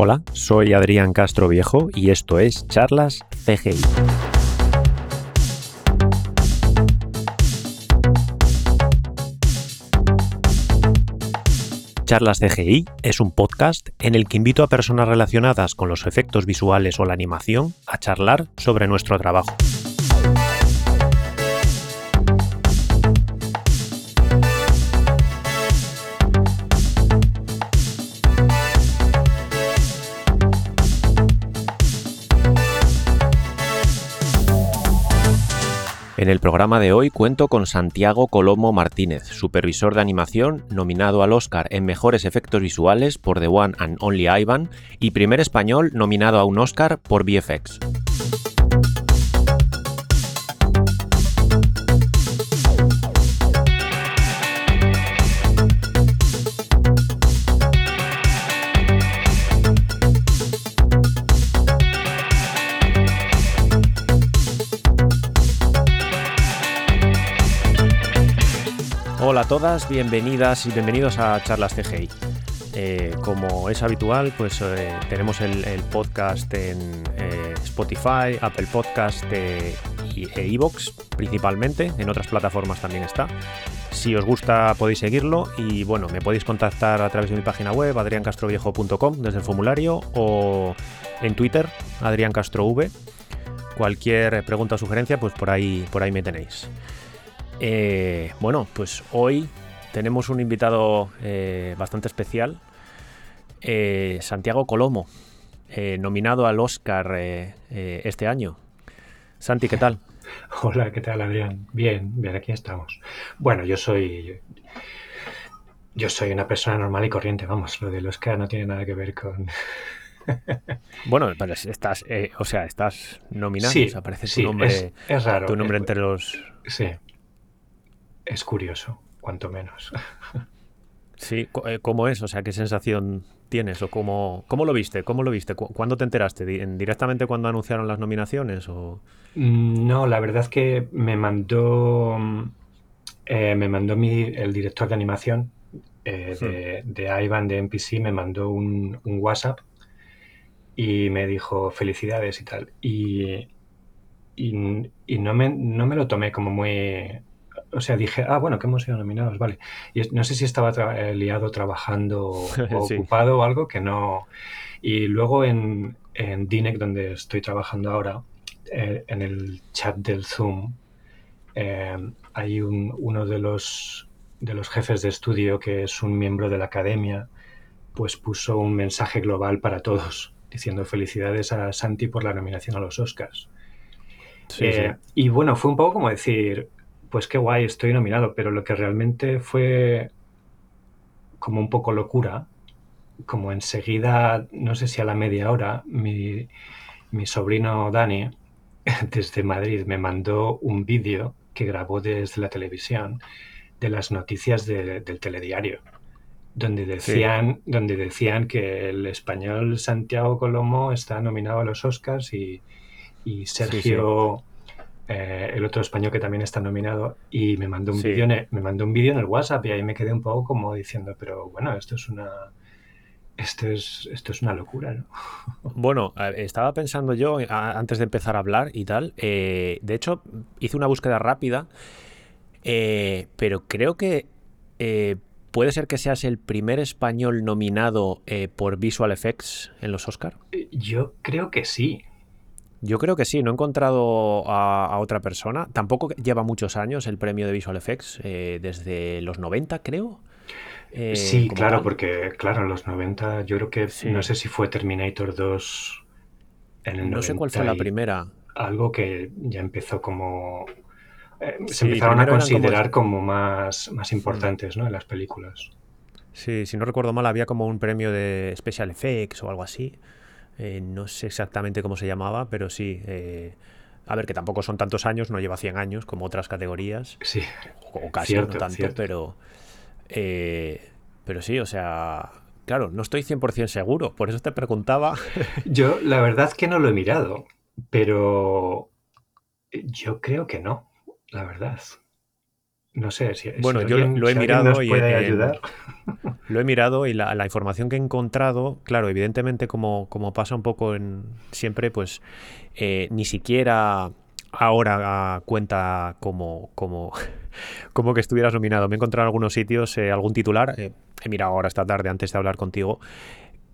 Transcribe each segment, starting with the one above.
Hola, soy Adrián Castro Viejo y esto es Charlas CGI. Charlas CGI es un podcast en el que invito a personas relacionadas con los efectos visuales o la animación a charlar sobre nuestro trabajo. En el programa de hoy cuento con Santiago Colomo Martínez, supervisor de animación nominado al Oscar en Mejores Efectos Visuales por The One and Only Ivan y primer español nominado a un Oscar por VFX. Hola a todas, bienvenidas y bienvenidos a Charlas CGI. Eh, como es habitual, pues eh, tenemos el, podcast en eh, Spotify, Apple Podcast e Evox principalmente, en otras plataformas también está. Si os gusta podéis seguirlo y bueno, me podéis contactar a través de mi página web adriancastroviejo.com desde el formulario o en Twitter adriancastrov. Cualquier pregunta o sugerencia, pues por ahí, por ahí me tenéis. Eh, bueno, pues hoy tenemos un invitado eh, bastante especial, eh, Santiago Colomo, nominado al Oscar este año. Santi, ¿qué tal? Hola, ¿qué tal, Adrián? Bien, bien, aquí estamos. Bueno, yo soy. Yo soy una persona normal y corriente, vamos, lo del Oscar no tiene nada que ver con. bueno, estás, o sea, estás nominado, sí, aparece tu nombre, es, raro. Tu nombre entre los. Sí, es curioso, cuanto menos. Sí, eh, ¿cómo es? O sea, ¿qué sensación tienes? ¿O cómo, cómo lo viste? ¿Cómo lo viste? ¿Cuándo te enteraste? ¿Directamente cuando anunciaron las nominaciones? O... Mm, no, la verdad es que me mandó, eh, me mandó mi, el director de animación eh, de, hmm. de, Ivan de NPC, me mandó un, WhatsApp y me dijo felicidades y tal. Y, y, no, me, no me lo tomé como muy o sea, dije, ah, bueno, que hemos sido nominados, vale. Y no sé si estaba eh, liado trabajando o ocupado o algo que no. Y luego en, en DINEC, donde estoy trabajando ahora, eh, en el chat del Zoom, eh, hay uno de los, de los jefes de estudio que es un miembro de la academia, pues puso un mensaje global para todos, diciendo felicidades a Santi por la nominación a los Oscars. Y bueno, fue un poco como decir, pues qué guay, estoy nominado, pero lo que realmente fue como un poco locura, como enseguida, no sé si a la media hora, mi, sobrino Dani, desde Madrid, me mandó un vídeo que grabó desde la televisión de las noticias del telediario, donde decían, donde decían que el español Santiago Colomo está nominado a los Oscars y, Sergio... Eh, el otro español que también está nominado, y me mandó un vídeo me mandó un vídeo en el WhatsApp y ahí me quedé un poco como diciendo, pero bueno, esto es una esto es, esto es una locura, ¿no? Bueno, estaba pensando yo antes de empezar a hablar y tal. Eh, de hecho, hice una búsqueda rápida, eh, pero creo que puede ser que seas el primer español nominado por Visual Effects en los Oscar. Yo creo que sí. Yo creo que sí, no he encontrado a, otra persona. Tampoco lleva muchos años el premio de Visual Effects, eh, desde los 90 creo. Eh, sí, claro, porque claro, en los 90 yo creo que no sé si fue Terminator 2 en el No sé cuál fue la primera. Algo que ya empezó como... Eh, se empezaron a considerar como... más, más importantes ¿no? en las películas. Sí, si no recuerdo mal, había como un premio de Special Effects o algo así. Eh, no sé exactamente cómo se llamaba, pero sí. Eh, a ver, que tampoco son tantos años, no lleva 100 años como otras categorías. Sí. O, casi no tanto, pero. Eh, pero sí, o sea. Claro, no estoy 100% seguro, por eso te preguntaba. Yo, la verdad que no lo he mirado, pero. Yo creo que no, la verdad. No sé si. Bueno, yo lo he mirado y. Puede ayudar. Lo he mirado y la, información que he encontrado, claro, evidentemente como, como pasa un poco en siempre, pues eh, ni siquiera ahora cuenta como, como, como que estuvieras nominado. Me he encontrado en algunos sitios eh, algún titular, eh, he mirado ahora esta tarde antes de hablar contigo,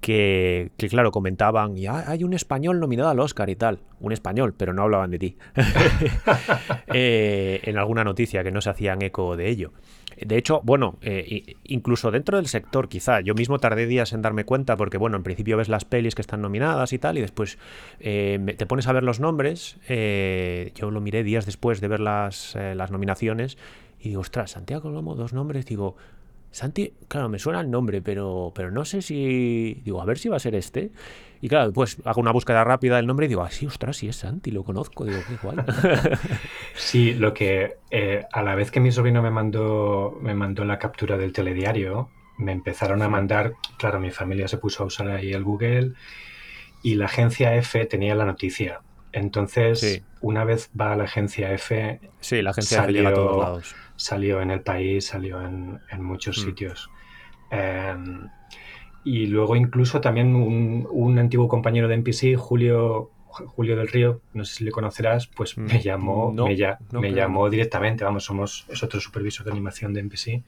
que, claro, comentaban, y hay un español nominado al Oscar y tal. Un español, pero no hablaban de ti. Eh, en alguna noticia que no se hacían eco de ello. De hecho, bueno, eh, incluso dentro del sector, quizá, yo mismo tardé días en darme cuenta, porque bueno, en principio ves las pelis que están nominadas y tal, y después eh, te pones a ver los nombres. yo lo miré días después de ver las, las nominaciones y digo, ostras, Santiago Colomo, dos nombres, digo, Santi, claro, me suena el nombre, pero, pero no sé si. Digo, a ver si va a ser este. Y claro, pues hago una búsqueda rápida del nombre y digo, ah, sí, ostras, sí es Santi, lo conozco. Digo, qué igual. sí, lo que eh, a la vez que mi sobrino me mandó, me mandó la captura del telediario, me empezaron a mandar. Claro, mi familia se puso a usar ahí el Google y la agencia F tenía la noticia. Entonces, una vez va a la agencia F. Sí, la agencia F llega a todos lados salió en el país, salió en, muchos mm. sitios. Em, y luego incluso también un, antiguo compañero de NPC, Julio, Julio del Río, no sé si le conocerás, pues mm. me llamó, me, llamó directamente, vamos, somos, es otro supervisor de animación de NPC,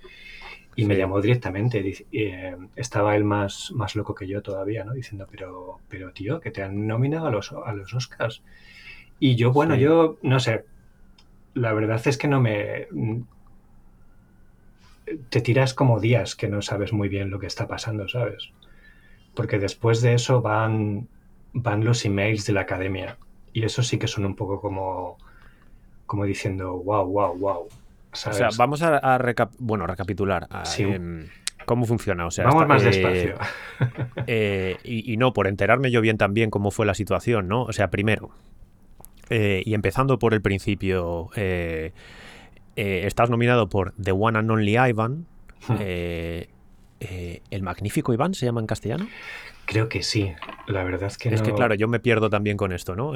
y me llamó directamente. Eh, estaba él más, más loco que yo todavía, ¿no? Diciendo, pero, pero tío, que te han nominado a los, a los Oscars. Y yo, bueno, yo no sé, la verdad es que no me te tiras como días que no sabes muy bien lo que está pasando, ¿sabes? Porque después de eso van, van los emails de la academia. Y eso sí que son un poco como, como diciendo, wow, wow, wow. O sea, vamos a, bueno, recapitular. Em, ¿Cómo funciona? O sea, Vamos más despacio. Eh, y, no, por enterarme yo bien también cómo fue la situación, ¿no? O sea, primero, eh, y empezando por el principio, eh, estás nominado por The One and Only Ivan. Hmm. Eh, eh, ¿El magnífico Iván se llama en castellano? Creo que sí. La verdad es que Es que claro, yo me pierdo también con esto, ¿no?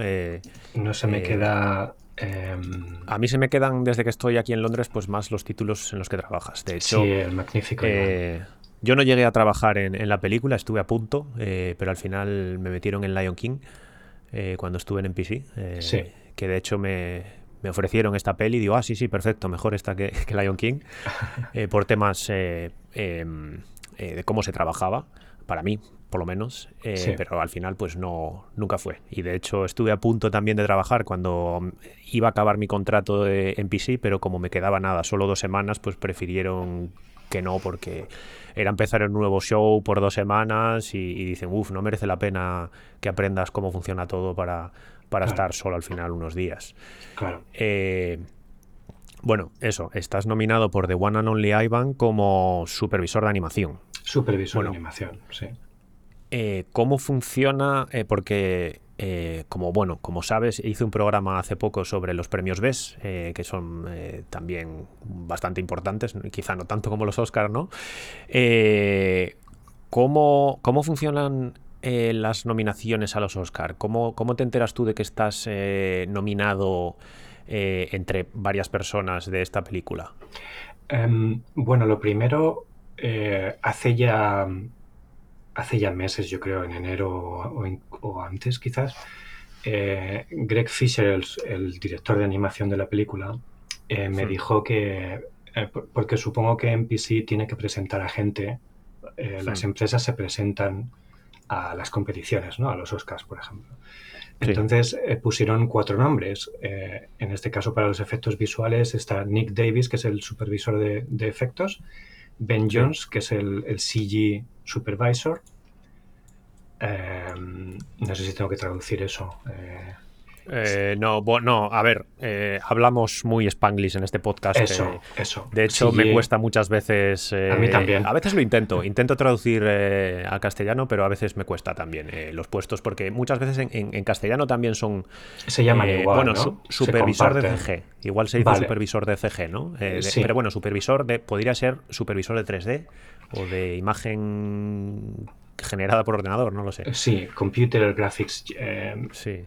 no se me queda... Em, a mí se me quedan desde que estoy aquí en Londres, pues más los títulos en los que trabajas. De hecho, sí, el magnífico. Iván. Yo no llegué a trabajar en, la película, estuve a punto, pero al final me metieron en Lion King cuando estuve en NPC. sí. Que de hecho me, me ofrecieron esta peli y digo, ah, sí, sí, perfecto, mejor esta que, Lion King, eh, por temas eh, em, eh, de cómo se trabajaba, para mí, por lo menos, pero al final pues no, nunca fue. Y de hecho estuve a punto también de trabajar cuando iba a acabar mi contrato de NPC, pero como me quedaba nada, solo dos semanas, pues prefirieron que no, porque era empezar un nuevo show por dos semanas y, y dicen, uff, no merece la pena que aprendas cómo funciona todo para para estar solo al final unos días. Claro. Eh, bueno, eso, estás nominado por The One and Only Ivan como supervisor de animación. Supervisor de animación, sí. Eh, ¿Cómo funciona? Eh, porque, como bueno, como sabes, hice un programa hace poco sobre los premios BES, que son también bastante importantes, quizá no tanto como los Oscars, ¿no? ¿cómo, ¿Cómo funcionan eh, las nominaciones a los Oscar? ¿Cómo, ¿Cómo, te enteras tú de que estás eh, nominado eh, entre varias personas de esta película? Em, bueno, lo primero, hace ya hace ya meses, yo creo, en enero o, antes quizás, Greg Fisher, el, director de animación de la película, me dijo que, porque supongo que NPC tiene que presentar a gente, las empresas se presentan a las competiciones, ¿no? A los Oscars, por ejemplo. Entonces eh, pusieron cuatro nombres. Eh, en este caso, para los efectos visuales está Nick Davis, que es el supervisor de, efectos, Ben Jones, que es el, CG supervisor. Eh, no sé si tengo que traducir eso. Eh, no, bueno, a ver, eh, hablamos muy spanglish en este podcast. Eso, eh, eso. De hecho, me cuesta muchas veces. a mí también. A veces lo intento, intento traducir al castellano, pero a veces me cuesta también los puestos, porque muchas veces en, castellano también son. Se llaman igual. Bueno, ¿no? supervisor de CG. Igual se dice supervisor de CG, ¿no? Pero bueno, supervisor de. Podría ser supervisor de 3D o de imagen generada por ordenador, no lo sé. Sí, Computer Graphics. sí.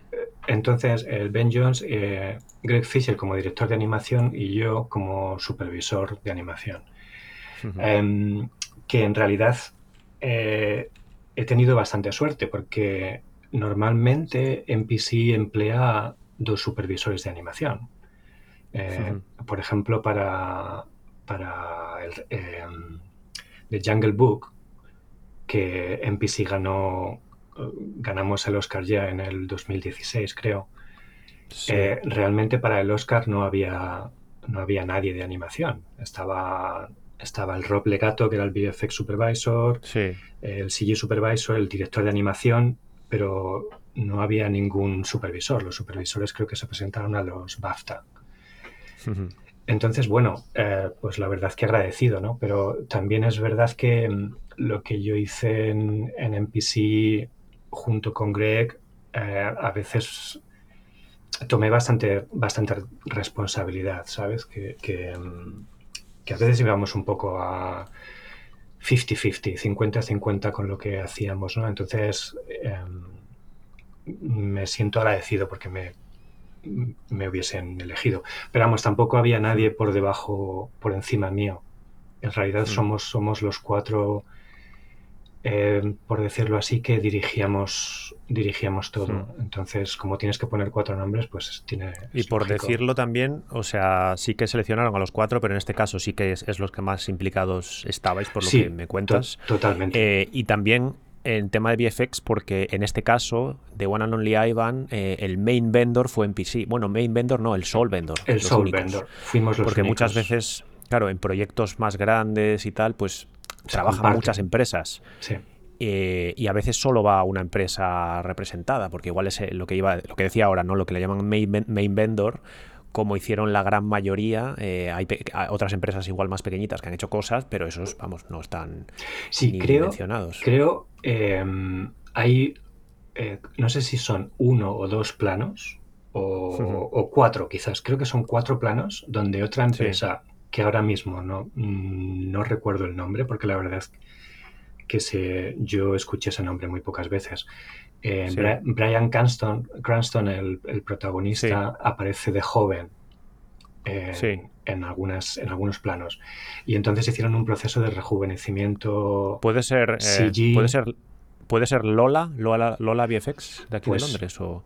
Entonces, el Ben Jones, eh, Greg Fisher como director de animación y yo como supervisor de animación. em, que en realidad eh, he tenido bastante suerte porque normalmente MPC emplea dos supervisores de animación. Eh, por ejemplo, para, para el, em, The Jungle Book, que MPC ganó, ganamos el Oscar ya en el 2016, creo. Eh, realmente para el Oscar no había, no había nadie de animación. Estaba, estaba el Rob Legato, que era el VFX Supervisor, el CG Supervisor, el director de animación, pero no había ningún supervisor. Los supervisores creo que se presentaron a los BAFTA. Entonces, bueno, eh, pues la verdad que agradecido, ¿no? Pero también es verdad que mm, lo que yo hice en, en NPC junto con Greg, eh, a veces tomé bastante, bastante responsabilidad, ¿sabes? Que, que, mm, a veces íbamos un poco a 50-50, 50-50 con lo que hacíamos, ¿no? Entonces, em, me siento agradecido porque me, me hubiesen elegido. Pero vamos, tampoco había nadie por debajo, por encima mío. En realidad mm. somos, somos los cuatro, eh, por decirlo así, que dirigíamos, dirigíamos todo. Mm. Entonces, como tienes que poner cuatro nombres, pues tiene... Y por decirlo también, o sea, sí que seleccionaron a los cuatro, pero en este caso sí que es, los que más implicados estabais, por lo que me cuentas. totalmente. Eh, y también en tema de VFX porque en este caso de One and Only Ivan eh, el main vendor fue en PC. Bueno, main vendor no, el sole vendor. El sole vendor. Fuimos los Porque muchas veces, claro, en proyectos más grandes y tal, pues trabajan muchas empresas. Sí. Eh, y a veces solo va una empresa representada, porque igual es lo que iba, lo que decía ahora, ¿no? Lo que le llaman main, main vendor, como hicieron la gran mayoría. Eh, hay, otras empresas igual más pequeñitas que han hecho cosas, pero esos, vamos, no están sí, creo, mencionados. Creo, em, hay, eh, no sé si son uno o dos planos, o, cuatro quizás, creo que son cuatro planos donde otra empresa, que ahora mismo no, mm, no recuerdo el nombre, porque la verdad es que se, yo escuché ese nombre muy pocas veces, eh, Brian Cranston, el, protagonista, aparece de joven en, algunas, en algunos planos. Y entonces hicieron un proceso de rejuvenecimiento. Puede ser. Eh, puede ser. Puede ser Lola, Lola, Lola VFX de aquí de pues Londres. O...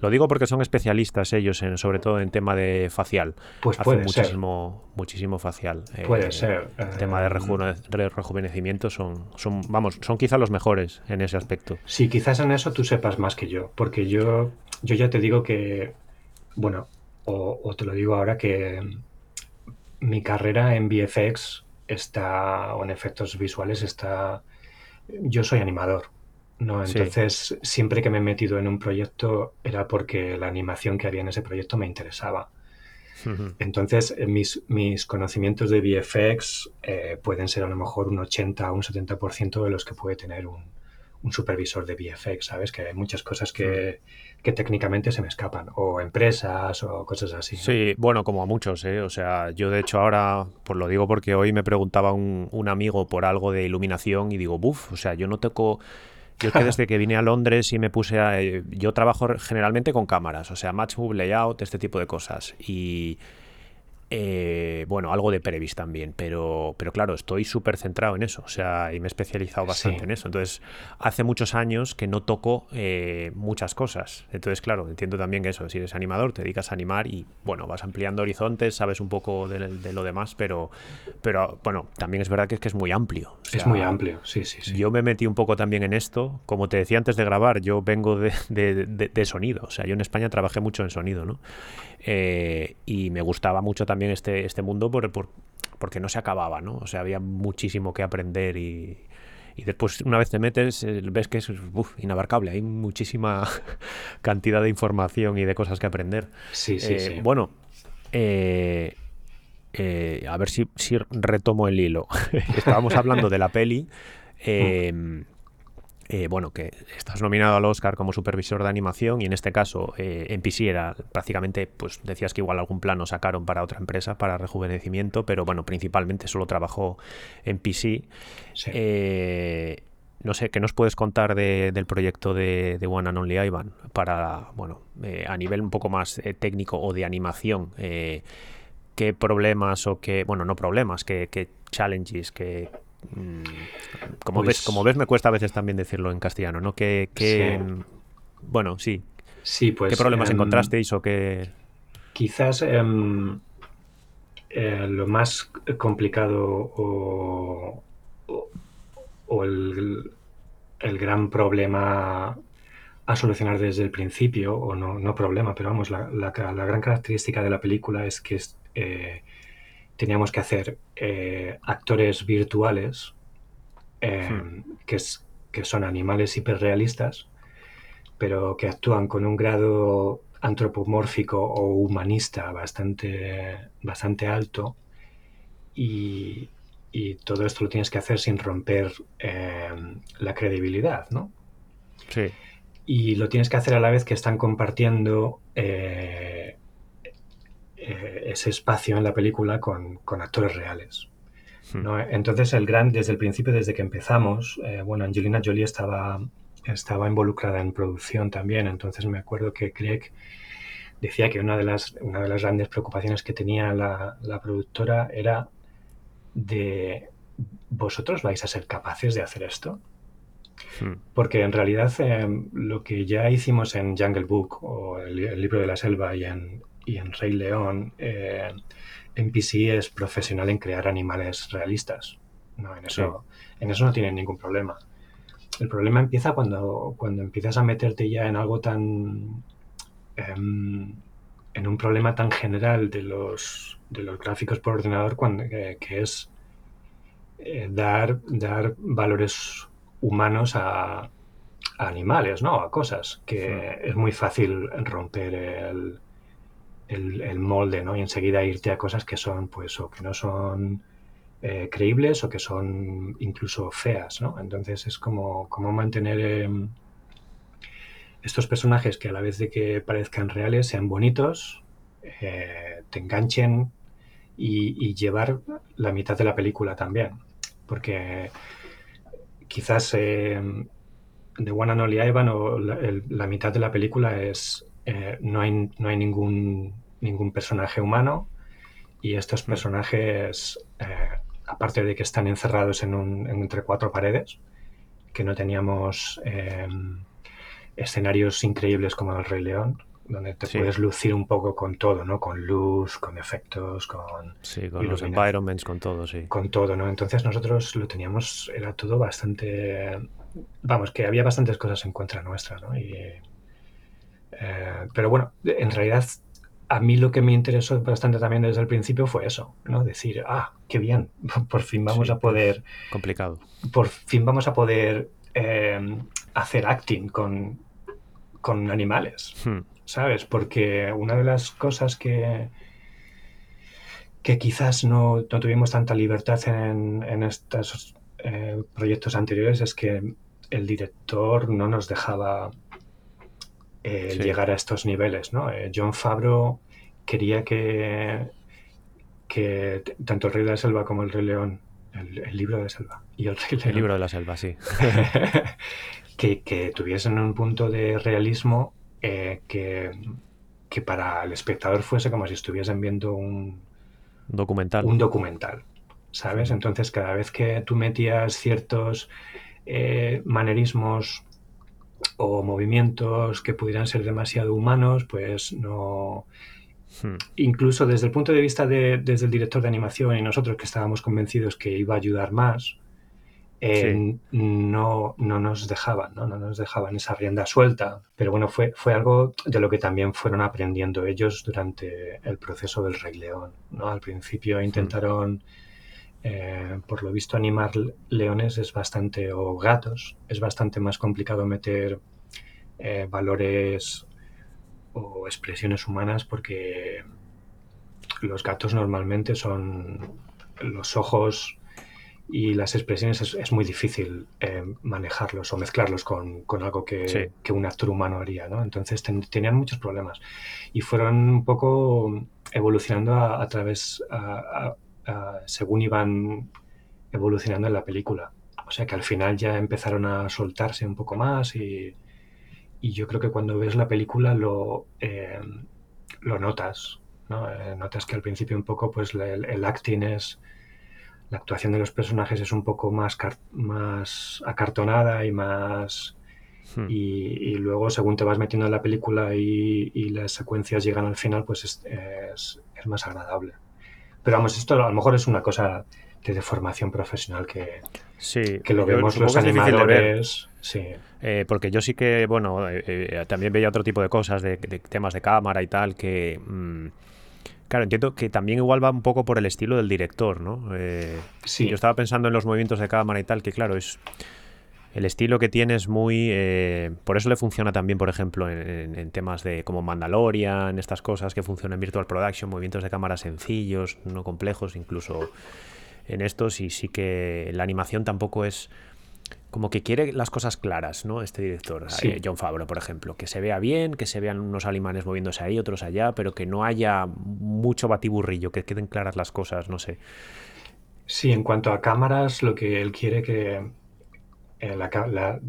Lo digo porque son especialistas ellos, en, sobre todo en tema de facial. Pues Hacen muchísimo, muchísimo facial. Puede eh, ser. El tema de, rejuvenecimiento son, son, vamos, son quizá los mejores en ese aspecto. Sí, quizás en eso tú sepas más que yo, porque yo, yo ya te digo que, bueno, o, te lo digo ahora que mi carrera en VFX está, o en efectos visuales está, yo soy animador. No, entonces siempre que me he metido en un proyecto era porque la animación que había en ese proyecto me interesaba. Entonces, mis, mis, conocimientos de VFX eh, pueden ser a lo mejor un 80 o un 70% de los que puede tener un, un, supervisor de VFX, ¿sabes? Que hay muchas cosas que, que, técnicamente se me escapan, o empresas o cosas así. Sí, bueno, como a muchos, ¿eh? O sea, yo de hecho ahora, pues lo digo porque hoy me preguntaba un, un amigo por algo de iluminación y digo, buf, o sea, yo no toco yo es que desde que vine a Londres y me puse a... Eh, yo trabajo generalmente con cámaras, o sea, match move, layout, este tipo de cosas. Y eh, bueno, algo de Previs también, pero, pero claro, estoy súper centrado en eso, o sea, y me he especializado bastante en eso. Entonces, hace muchos años que no toco eh, muchas cosas. Entonces, claro, entiendo también que eso, si eres animador, te dedicas a animar y, bueno, vas ampliando horizontes, sabes un poco de, lo demás, pero, pero, bueno, también es verdad que es que es muy amplio. es muy amplio, sí, sí, sí. Yo me metí un poco también en esto, como te decía antes de grabar, yo vengo de, de sonido, o sea, yo en España trabajé mucho en sonido, ¿no? Eh, y me gustaba mucho también este, este mundo por, porque no se acababa, ¿no? O sea, había muchísimo que aprender y, y después una vez te metes eh, ves que es inabarcable, hay muchísima cantidad de información y de cosas que aprender. Sí, sí, eh, Bueno, a ver si, si, retomo el hilo. Estábamos hablando de la peli. Eh, bueno, que estás nominado al Oscar como supervisor de animación y en este caso eh, en PC era prácticamente, pues decías que igual algún plano sacaron para otra empresa, para rejuvenecimiento, pero bueno, principalmente solo trabajó en PC. Eh, no sé, ¿qué nos puedes contar del proyecto de, One and Only Ivan? Para, bueno, a nivel un poco más técnico o de animación, qué problemas o qué, bueno, no problemas, qué, qué challenges, qué... mm, como, ves, Pues- como ves, me cuesta a veces también decirlo en castellano, ¿no? ¿Qué, qué- Sí. Bueno, sí. Sí, pues... ¿Qué problemas em, encontrasteis o qué...? Quizás em, eh, lo más complicado o, o- o el, el gran problema a solucionar desde el principio, o no, no problema, pero vamos, la, la la gran característica de la película es que es, eh, teníamos que hacer eh, actores virtuales eh, que, es- que son animales hiperrealistas, pero que actúan con un grado antropomórfico o humanista bastante, bastante alto y, y todo esto lo tienes que hacer sin romper eh, la credibilidad, ¿no? Sí. Y lo tienes que hacer a la vez que están compartiendo eh, eh, ese espacio en la película con, con actores reales. Hmm. ¿no? Entonces, el gran, desde el principio, desde que empezamos, eh, bueno, Angelina Jolie estaba, estaba involucrada en producción también, entonces me acuerdo que Craig decía que una de las, una de las grandes preocupaciones que tenía la, la productora era de ¿vosotros vais a ser capaces de hacer esto? Hmm. Porque en realidad eh, lo que ya hicimos en Jungle Book o el, el libro de la selva y en, y en Rey León, eh, NPC es profesional en crear animales realistas. No, en, eso, en eso no tienen ningún problema. El problema empieza cuando, cuando empiezas a meterte ya en algo tan... em, en un problema tan general de los, de los gráficos por ordenador cuando, eh, que es eh, dar, dar valores humanos a, a animales, ¿no? A cosas, que es muy fácil romper el, el, molde, ¿no? Y enseguida irte a cosas que son, pues, o que no son eh, creíbles o que son incluso feas, ¿no? Entonces es como, como mantener eh, estos personajes que a la vez de que parezcan reales sean bonitos, eh, te enganchen y, llevar la mitad de la película también. Porque quizás eh, The One and Only Ivan o la mitad de la película es eh, no hay, no hay ningún, ningún personaje humano y estos personajes, eh, aparte de que están encerrados en un, en entre cuatro paredes, que no teníamos eh, escenarios increíbles como el Rey León, donde te Sí. puedes lucir un poco con todo, ¿no? Con luz, con efectos, con Sí, con los environments, con todo, sí. con todo, ¿no? Entonces nosotros lo teníamos, era todo bastante, vamos, que había bastantes cosas en contra nuestra, ¿no? Y, eh, pero bueno, en realidad a mí lo que me interesó bastante también desde el principio fue eso, ¿no? Decir, ah, qué bien, por fin vamos Sí, a poder, Complicado. por fin vamos a poder eh, hacer acting con, con animales. Hmm. ¿sabes? Porque una de las cosas que, que quizás no, no tuvimos tanta libertad en, en estos eh, proyectos anteriores es que el director no nos dejaba eh, Sí. llegar a estos niveles, ¿no? Eh, John Favreau quería que, que tanto el Rey de la Selva como el Rey León, el, el libro de la selva y el Rey León, El libro de la selva, sí. que, que tuviesen un punto de realismo eh, que, que para el espectador fuese como si estuviesen viendo un, Documental. un documental, ¿sabes? Entonces cada vez que tú metías ciertos eh, manerismos o movimientos que pudieran ser demasiado humanos, pues no... Hmm. Incluso desde el punto de vista de, desde el director de animación y nosotros que estábamos convencidos que iba a ayudar más, eh, no, no nos dejaban, ¿no? no nos dejaban esa rienda suelta. Pero bueno, fue, fue algo de lo que también fueron aprendiendo ellos durante el proceso del Rey León. ¿no? Al principio intentaron, eh, por lo visto, animar leones es bastante, o gatos, es bastante más complicado meter eh, valores o expresiones humanas porque los gatos normalmente son los ojos y las expresiones es, es muy difícil eh, manejarlos o mezclarlos con, con algo que, Sí. que un actor humano haría, ¿no? Entonces ten- tenían muchos problemas y fueron un poco evolucionando a, a través, a- a- a- según iban evolucionando en la película. O sea que al final ya empezaron a soltarse un poco más y, y yo creo que cuando ves la película lo, eh, lo notas. ¿no? Eh, notas que al principio un poco pues el, acting es la actuación de los personajes es un poco más, más acartonada y más hmm. y, luego según te vas metiendo en la película y, las secuencias llegan al final pues es, es, más agradable pero vamos esto a lo mejor es una cosa de formación profesional que, sí, que lo vemos los animadores sí eh, porque yo sí que, bueno, eh, eh, también veía otro tipo de cosas, de, temas de cámara y tal, que... Mm, claro, entiendo que también igual va un poco por el estilo del director, ¿no? sí. Yo estaba pensando en los movimientos de cámara y tal, que claro, es... El estilo que tiene es muy... por eso le funciona también, por ejemplo, en, temas de como Mandalorian, estas cosas que funcionan en Virtual Production, movimientos de cámara sencillos, no complejos, incluso en estos, y sí que la animación tampoco es como que quiere las cosas claras, ¿no? Este director, eh, John Favreau, por ejemplo, que se vea bien, que se vean unos alemanes moviéndose ahí, otros allá, pero que no haya mucho batiburrillo, que queden claras las cosas, no sé. Sí, en cuanto a cámaras, lo que él quiere que eh,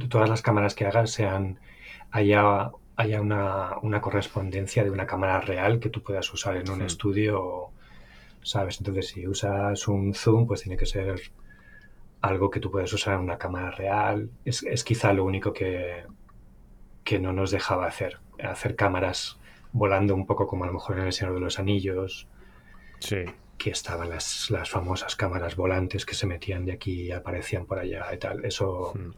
todas las cámaras que haga sean haya, haya una, correspondencia de una cámara real que tú puedas usar en un hmm. estudio, ¿sabes? Entonces, si usas un zoom, pues tiene que ser algo que tú puedes usar en una cámara real. Es, quizá lo único que, que no nos dejaba hacer. Hacer cámaras volando un poco como a lo mejor en el Señor de los Anillos. Sí. Que estaban las, las famosas cámaras volantes que se metían de aquí y aparecían por allá y tal. Eso, hmm.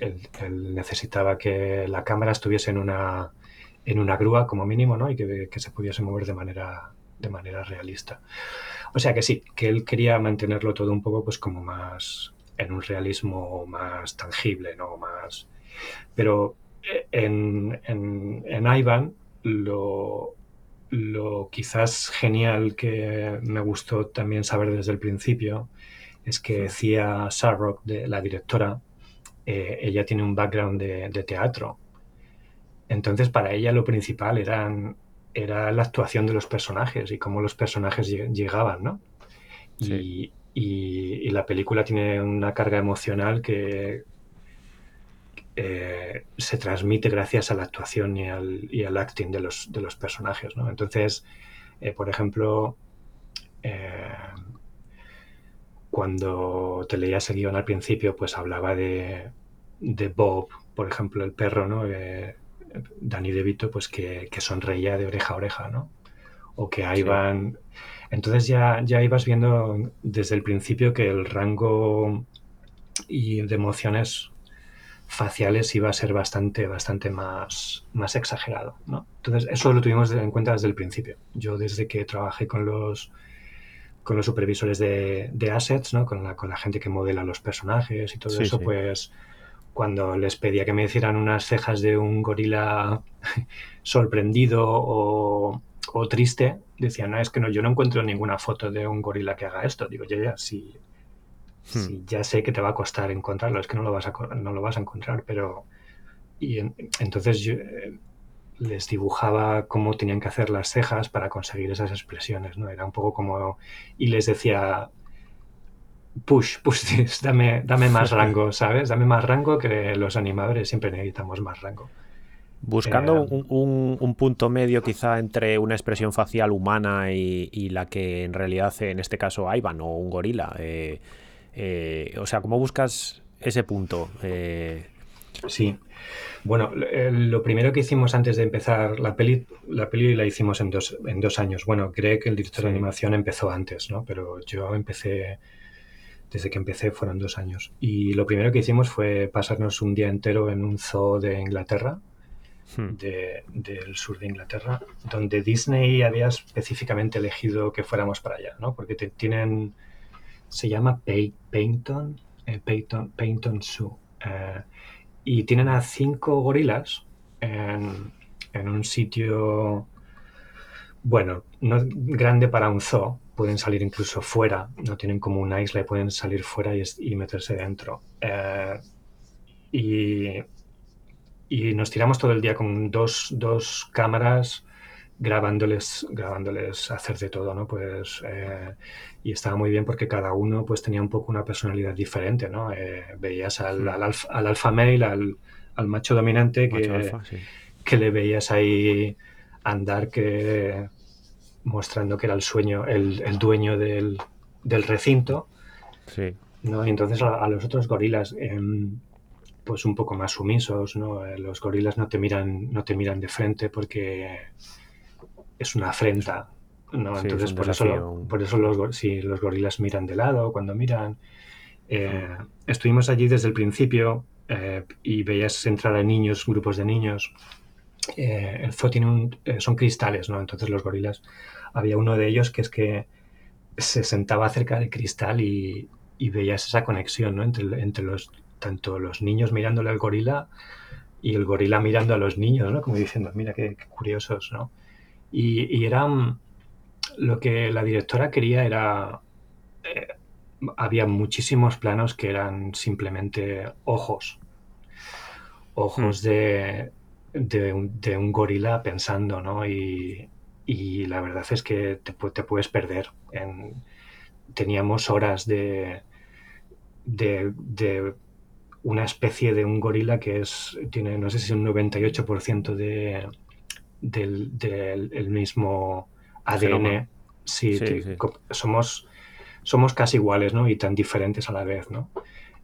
él, necesitaba que la cámara estuviese en una, en una grúa como mínimo, ¿no? Y que, que se pudiese mover de manera, de manera realista. O sea que sí, que él quería mantenerlo todo un poco pues como más, en un realismo más tangible, ¿no? Más... Pero eh, en, en, Ivan lo, lo quizás genial que me gustó también saber desde el principio es que decía Sarrock, de, la directora, eh, ella tiene un background de, teatro. Entonces, para ella lo principal eran, era la actuación de los personajes y cómo los personajes llegaban, ¿no? Y, y, la película tiene una carga emocional que eh, se transmite gracias a la actuación y al, acting de los, de los personajes. ¿no? Entonces, eh, por ejemplo, eh, cuando te leías el guion al principio, pues hablaba de, Bob, por ejemplo, el perro, ¿no? Danny DeVito, pues que, que, sonreía de oreja a oreja, ¿no? O que Ivan... Entonces ya, ya ibas viendo desde el principio que el rango y de emociones faciales iba a ser bastante, bastante más, más exagerado. ¿no? Entonces, eso lo tuvimos en cuenta desde el principio. Yo desde que trabajé con los con los supervisores de, assets, ¿no? con, la, con la gente que modela los personajes y todo eso, pues cuando les pedía que me hicieran unas cejas de un gorila sorprendido o, o triste, decían, no, es que no, yo no encuentro ninguna foto de un gorila que haga esto. Digo, ya, ya, sí, hmm. ya sé que te va a costar encontrarlo, es que no lo vas a, no lo vas a encontrar, pero... Y entonces yo eh, les dibujaba cómo tenían que hacer las cejas para conseguir esas expresiones, ¿no? Era un poco como... Y les decía, push, push, dame, dame más rango, ¿sabes? Dame más rango que los animadores siempre necesitamos más rango. Buscando eh, un, punto medio quizá entre una expresión facial humana y, la que en realidad hace en este caso Ivan o un gorila. Eh, eh, o sea, ¿cómo buscas ese punto? Sí. Bueno, lo primero que hicimos antes de empezar la peli, la peli la hicimos en dos, en dos años. Bueno, creo que el director de animación empezó antes, ¿no? Pero yo empecé, desde que empecé fueron dos años. Y lo primero que hicimos fue pasarnos un día entero en un zoo de Inglaterra, Hmm. del sur de Inglaterra, donde Disney había específicamente elegido que fuéramos para allá, ¿no? Porque tienen, se llama Paynton, eh, Paynton, Zoo, eh, y tienen a cinco gorilas en, un sitio, bueno, no grande para un zoo, pueden salir incluso fuera, no tienen como una isla y pueden salir fuera y, meterse dentro. Eh, y y nos tiramos todo el día con dos, dos cámaras grabándoles, grabándoles hacer de todo, ¿no? Pues, eh, y estaba muy bien porque cada uno pues tenía un poco una personalidad diferente, ¿no? Eh, veías al, al, alfa, al, alfa, male, al, al macho dominante que, que le veías ahí andar que mostrando que era el sueño, el, dueño del, recinto. Sí. ¿no? Y entonces a, los otros gorilas, em, pues un poco más sumisos, ¿no? Eh, los gorilas no te miran, no te miran de frente porque es una afrenta. ¿no? entonces por eso, por eso los, si los gorilas miran de lado, cuando miran. Eh, estuvimos allí desde el principio eh, y veías entrar a niños, grupos de niños. el zoo tiene un, son cristales, ¿no? Entonces los gorilas, había uno de ellos que es que se sentaba cerca del cristal y, y veías esa conexión ¿no? entre, entre los, tanto los niños mirándole al gorila y el gorila mirando a los niños, ¿no? Como diciendo, mira qué, curiosos, ¿no? Y, y, era lo que la directora quería era eh, había muchísimos planos que eran simplemente ojos, ojos hmm. de, de, un, de, un, gorila pensando, ¿no? Y, y, la verdad es que te, te puedes perder en, teníamos horas de, de, una especie de un gorila que es tiene, no sé si un 98% de, del, mismo ADN. Sí, Somos, somos casi iguales, ¿no? Y tan diferentes a la vez, ¿no?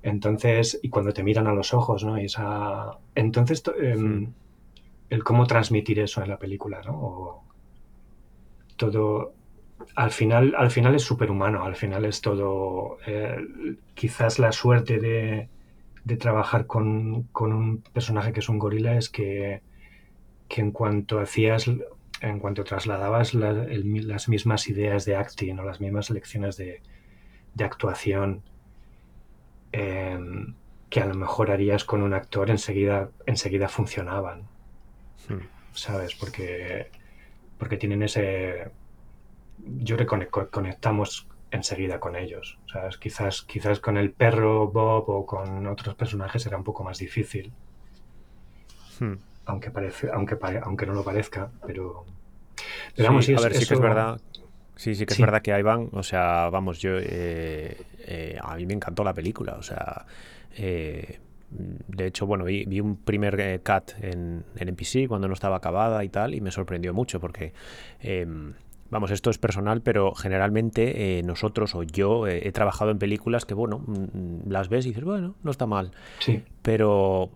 Entonces, y cuando te miran a los ojos, ¿no? Y esa... Entonces, em, el cómo transmitir eso en la película, ¿no? todo, al final, al final es superhumano, al final es todo. Eh, quizás la suerte de, trabajar con, un personaje que es un gorila es que, en cuanto hacías, en cuanto trasladabas las mismas ideas de acting o las mismas lecciones de, actuación em, que a lo mejor harías con un actor, enseguida, enseguida funcionaban. Hmm. ¿Sabes? Porque, porque tienen ese yo creo que conectamos enseguida con ellos. Quizás, quizás con el perro Bob o con otros personajes era un poco más difícil. Hmm. Aunque, parece, aunque, aunque no lo parezca, pero... vamos, sí, a ver, sí que es verdad. Sí, sí que es verdad que van, o sea, vamos, yo, eh, eh, a mí me encantó la película, o sea, eh, de hecho, bueno, vi, un primer cut en, en NPC cuando no estaba acabada y tal, y me sorprendió mucho porque em, Vamos, esto es personal, pero generalmente nosotros o yo he trabajado en películas que, bueno, mm, mm, las ves y dices, bueno, no está mal. Sí. Pero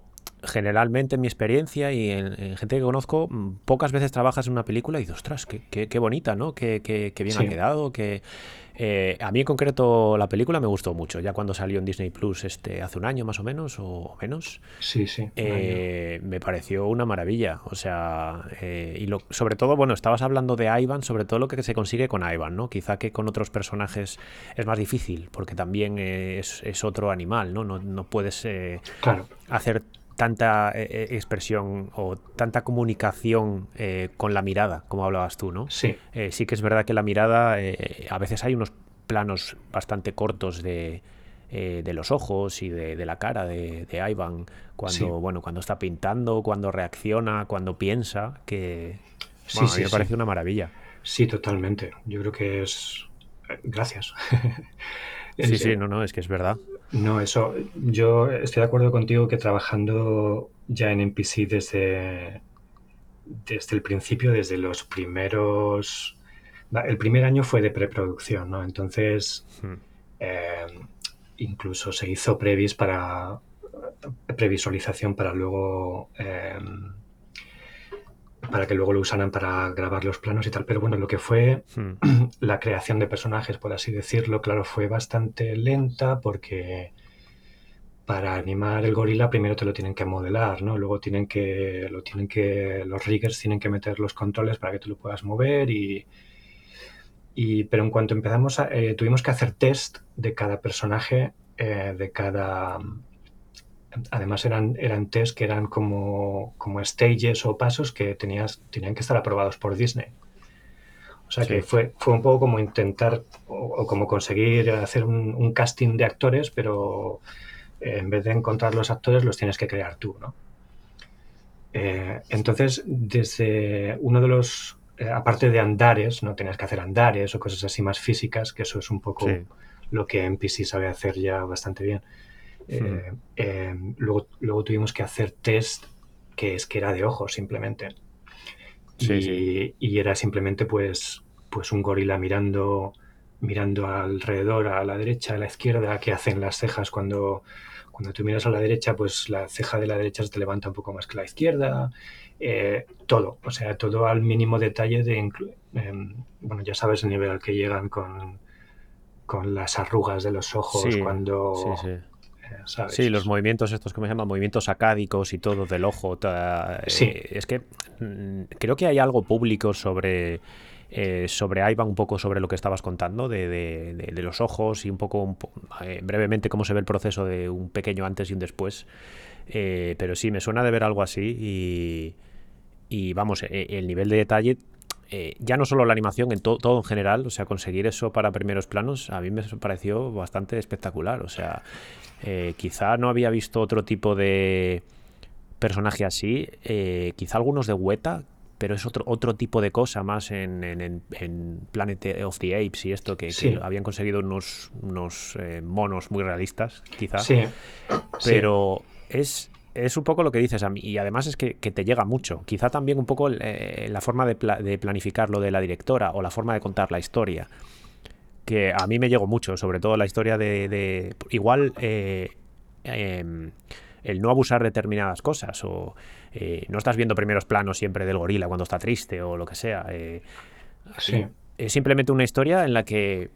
generalmente en mi experiencia y en, gente que conozco, mm, pocas veces trabajas en una película y dices, ostras, qué, qué, bonita, ¿no? Qué, qué, qué bien ha quedado, que eh, a mí en concreto la película me gustó mucho, ya cuando salió en Disney Plus este, hace un año más o menos, o menos. Sí, sí. Eh, me pareció una maravilla. O sea, eh, y lo, sobre todo, bueno, estabas hablando de Ivan, sobre todo lo que se consigue con Ivan, ¿no? Quizá que con otros personajes es más difícil, porque también es, es otro animal, ¿no? No, no puedes claro. hacer tanta eh, eh, expresión o tanta comunicación eh, con la mirada, como hablabas tú, ¿no? Sí. sí que es verdad que la mirada, a veces hay unos planos bastante cortos de, de los ojos y de, la cara de, de Ivan, cuando, bueno, cuando está pintando, cuando reacciona, cuando piensa, que sí, sí, me parece una maravilla. Sí, totalmente. Yo creo que es... Gracias. sí, sí, no, no, es que es verdad. No, eso, yo estoy de acuerdo contigo que trabajando ya en NPC desde, desde el principio, desde los primeros... El primer año fue de preproducción, ¿no? Entonces, hmm. eh, incluso se hizo previs para previsualización para luego eh, para que luego lo usaran para grabar los planos y tal. Pero bueno, lo que fue hmm. la creación de personajes, por así decirlo, claro, fue bastante lenta porque para animar el gorila primero te lo tienen que modelar, ¿no? Luego tienen que, lo tienen que, los riggers tienen que meter los controles para que tú lo puedas mover y, y pero en cuanto empezamos, eh, tuvimos que hacer test de cada personaje, eh, de cada además eran, eran test que eran como, como stages o pasos que tenías, tenían que estar aprobados por Disney. O sea que fue, fue un poco como intentar o, como conseguir hacer un, casting de actores, pero eh, en vez de encontrar los actores los tienes que crear tú, ¿no? Eh, entonces, desde uno de los, eh, aparte de andares, no tenías que hacer andares o cosas así más físicas, que eso es un poco lo que NPC sabe hacer ya bastante bien. Eh, em, luego, luego tuvimos que hacer test que es que era de ojos simplemente. y, era simplemente pues, pues un gorila mirando, mirando alrededor, a la derecha, a la izquierda, qué hacen las cejas cuando, cuando tú miras a la derecha, pues la ceja de la derecha se te levanta un poco más que la izquierda, eh, todo, o sea, todo al mínimo detalle de, em, bueno, ya sabes el nivel al que llegan con, con las arrugas de los ojos cuando... Sí, sí. Sí, los movimientos estos que me llaman movimientos acádicos y todo del ojo. sí. Eh, es que mm, creo que hay algo público sobre eh, sobre Ivan, un poco sobre lo que estabas contando de, los ojos y un poco eh, brevemente cómo se ve el proceso de un pequeño antes y un después. pero sí, me suena de ver algo así y, vamos, el nivel de detalle ya no solo la animación, en todo en general, o sea, conseguir eso para primeros planos, a mí me pareció bastante espectacular. O sea, eh, quizá no había visto otro tipo de personaje así. Eh, quizá algunos de Weta, pero es otro, otro tipo de cosa más en, en, Planet of the Apes y esto, que, habían conseguido unos, unos eh, monos muy realistas, quizá. Sí. Pero es, es un poco lo que dices a mí, y además es que, te llega mucho. Quizá también un poco la forma de, de planificar lo de la directora o la forma de contar la historia que a mí me llegó mucho, sobre todo la historia de, igual eh, em, el no abusar de determinadas cosas o eh, no estás viendo primeros planos siempre del gorila cuando está triste o lo que sea. Eh, es simplemente una historia en la que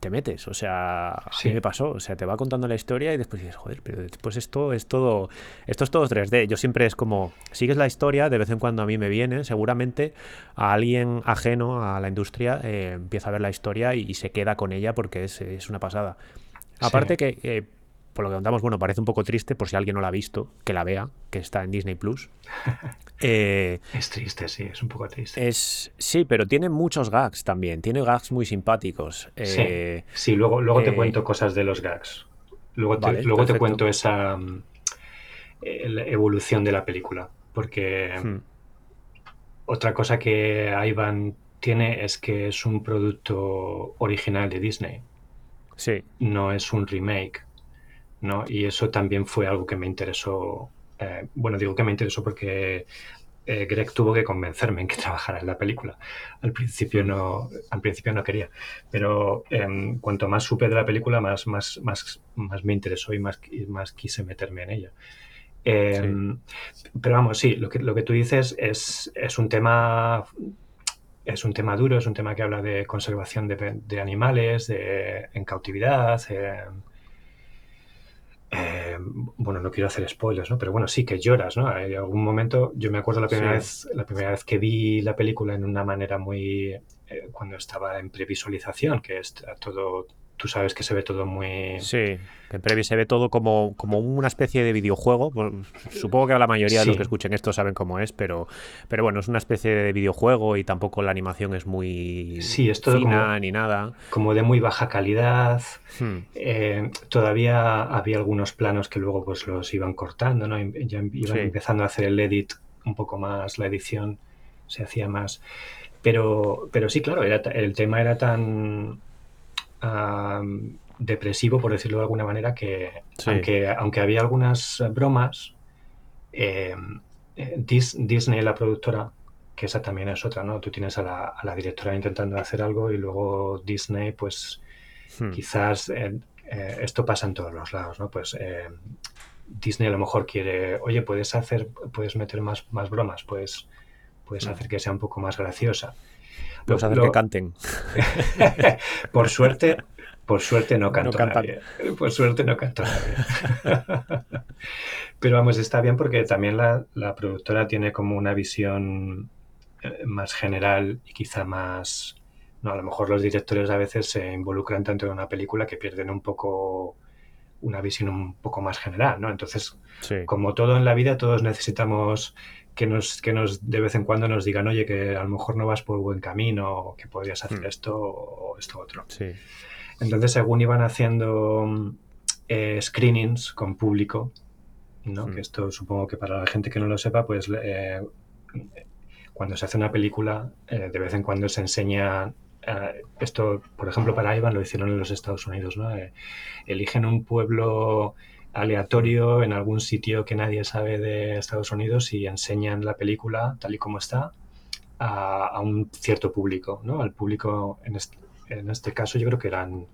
te metes, o sea, a mí me pasó, o sea, te va contando la historia y después dices, joder, pero después esto es todo, esto es todo 3D. Yo siempre es como, sigues la historia, de vez en cuando a mí me viene, seguramente a alguien ajeno a la industria eh, empieza a ver la historia y, se queda con ella porque es, una pasada. Aparte que, eh, por lo que contamos, bueno, parece un poco triste, por si alguien no la ha visto, que la vea, que está en Disney Plus. Eh, es triste, sí, es un poco triste. Es, sí, pero tiene muchos gags también, tiene gags muy simpáticos. Eh, sí, luego, luego te eh, cuento cosas de los gags. Luego te, luego te cuento esa mm, evolución de la película, porque hmm. otra cosa que Ivan tiene es que es un producto original de Disney. Sí. No es un remake. ¿No? Y eso también fue algo que me interesó eh, bueno, digo que me interesó porque eh, Greg tuvo que convencerme en que trabajara en la película. Al principio no, al principio no quería, pero em, cuanto más supe de la película, más, más, más, más me interesó y más, más quise meterme en ella. Em, pero vamos, sí, lo que, lo que tú dices es, es un tema es un tema duro, es un tema que habla de conservación de, animales de, en cautividad, em, eh, bueno, no quiero hacer spoilers, ¿no? Pero bueno, sí que lloras, ¿no? En algún momento, yo me acuerdo la primera vez, la primera vez que vi la película en una manera muy eh, cuando estaba en previsualización, que es todo tú sabes que se ve todo muy... Sí, en previo se ve todo como, como una especie de videojuego. supongo que la mayoría de los que escuchen esto saben cómo es, pero, pero bueno, es una especie de videojuego y tampoco la animación es muy sí, es todo fina ni nada. Como de muy baja calidad. Hmm. Eh, todavía había algunos planos que luego pues los iban cortando, ¿no? Ya iban empezando a hacer el edit un poco más, la edición se hacía más. Pero, pero sí, claro, era, el tema era tan depresivo, por decirlo de alguna manera, que aunque, aunque había algunas bromas, eh, eh, Disney, la productora, que esa también es otra, ¿no? Tú tienes a la, directora intentando hacer algo y luego Disney, pues hmm. quizás eh, esto pasa en todos los lados, ¿no? Pues Disney a lo mejor quiere, oye, puedes hacer, puedes meter más, más bromas, pues puedes hmm. hacer que sea un poco más graciosa. Puedes hacer que canten. por suerte, por suerte no canto nadie. Por suerte no canto nadie. Pero vamos, está bien porque también la, productora tiene como una visión eh, más general y quizá más... No, a lo mejor los directores a veces se involucran tanto en una película que pierden un poco una visión un poco más general, ¿no? Entonces, como todo en la vida, todos necesitamos que nos, que nos de vez en cuando nos digan, oye, que a lo mejor no vas por buen camino, que podrías hacer hmm. esto o esto otro. Entonces, según iban haciendo eh, screenings con público, ¿no? Hmm. que esto supongo que para la gente que no lo sepa, pues eh, cuando se hace una película, eh, de vez en cuando se enseña esto, por ejemplo, para Ivan lo hicieron en los Estados Unidos, ¿no? eligen un pueblo aleatorio en algún sitio que nadie sabe de Estados Unidos y enseñan la película tal y como está a, un cierto público, ¿no? Al público, en este, en este caso yo creo que eran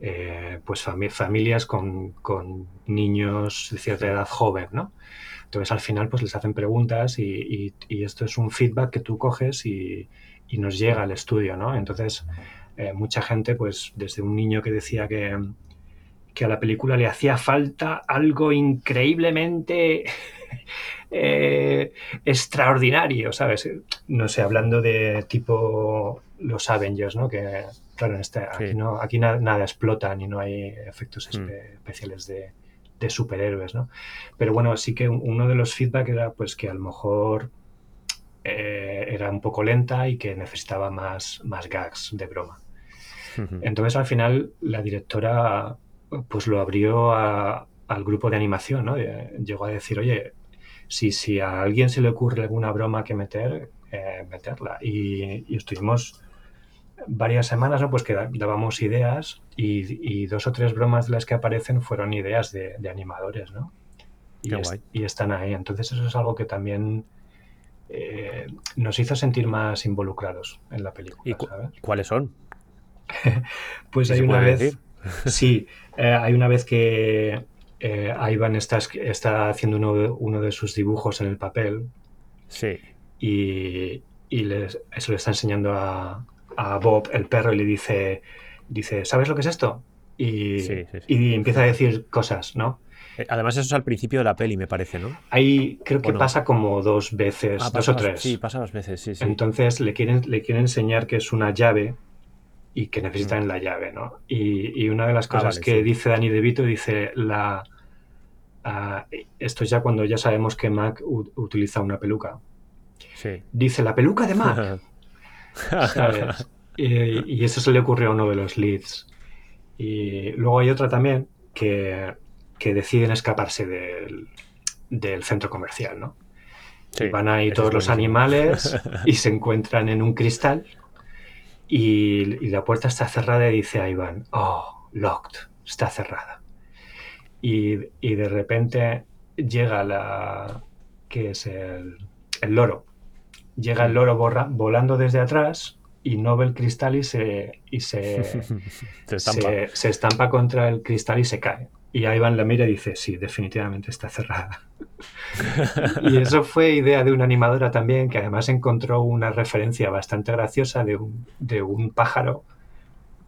eh, pues familias con, niños de cierta edad joven, ¿no? Entonces al final pues les hacen preguntas y, esto es un feedback que tú coges y, nos llega al estudio, ¿no? Entonces eh, mucha gente pues desde un niño que decía que, que a la película le hacía falta algo increíblemente eh, extraordinario, ¿sabes? No sé, hablando de tipo los Avengers, ¿no? Que, claro, en este, aquí, no, aquí nada, explota ni no hay efectos mm. especiales de, superhéroes, ¿no? Pero bueno, sí que uno de los feedback era pues que a lo mejor eh, era un poco lenta y que necesitaba más, más gags de broma. Entonces al final la directora pues lo abrió al grupo de animación, ¿no? Eh, llegó a decir, oye, si, si a alguien se le ocurre alguna broma que meter, eh, meterla. Y, estuvimos varias semanas, ¿no? Pues que dábamos ideas y, dos o tres bromas de las que aparecen fueron ideas de, animadores, ¿no? Y, están ahí. Entonces eso es algo que también eh, nos hizo sentir más involucrados en la película. ¿Y cuáles son? pues hay una vez... sí, eh, hay una vez que eh, Ivan está, está haciendo uno, uno, de sus dibujos en el papel. Sí. Y, y eso le está enseñando a, a, Bob, el perro, y le dice, dice ¿sabes lo que es esto? Y, y empieza a decir cosas, ¿no? Eh, además, eso es al principio de la peli, me parece, ¿no? Ahí creo que pasa como dos veces, ah, dos o tres. Sí, pasa dos veces, sí, sí. Entonces le quieren, le quieren enseñar que es una llave y que necesitan mm. la llave, ¿no? Y, una de las ah, cosas que dice Dani De Vito, dice la... Ah, esto es ya cuando ya sabemos que Mac utiliza una peluca. Sí. Dice, la peluca de Mac. Y, eso se le ocurrió a uno de los leads. Y luego hay otra también que, que deciden escaparse del, del, centro comercial, ¿no? van ahí todos los animales y se encuentran en un cristal y, la puerta está cerrada y dice a Iván, oh, locked, está cerrada. Y, de repente llega la, que es el, loro, llega el loro volando desde atrás y no ve el cristal y se, y se, se, estampa. contra el cristal y se cae. Y Iván la mira y dice, sí, definitivamente está cerrada. y eso fue idea de una animadora también, que además encontró una referencia bastante graciosa de un, de un pájaro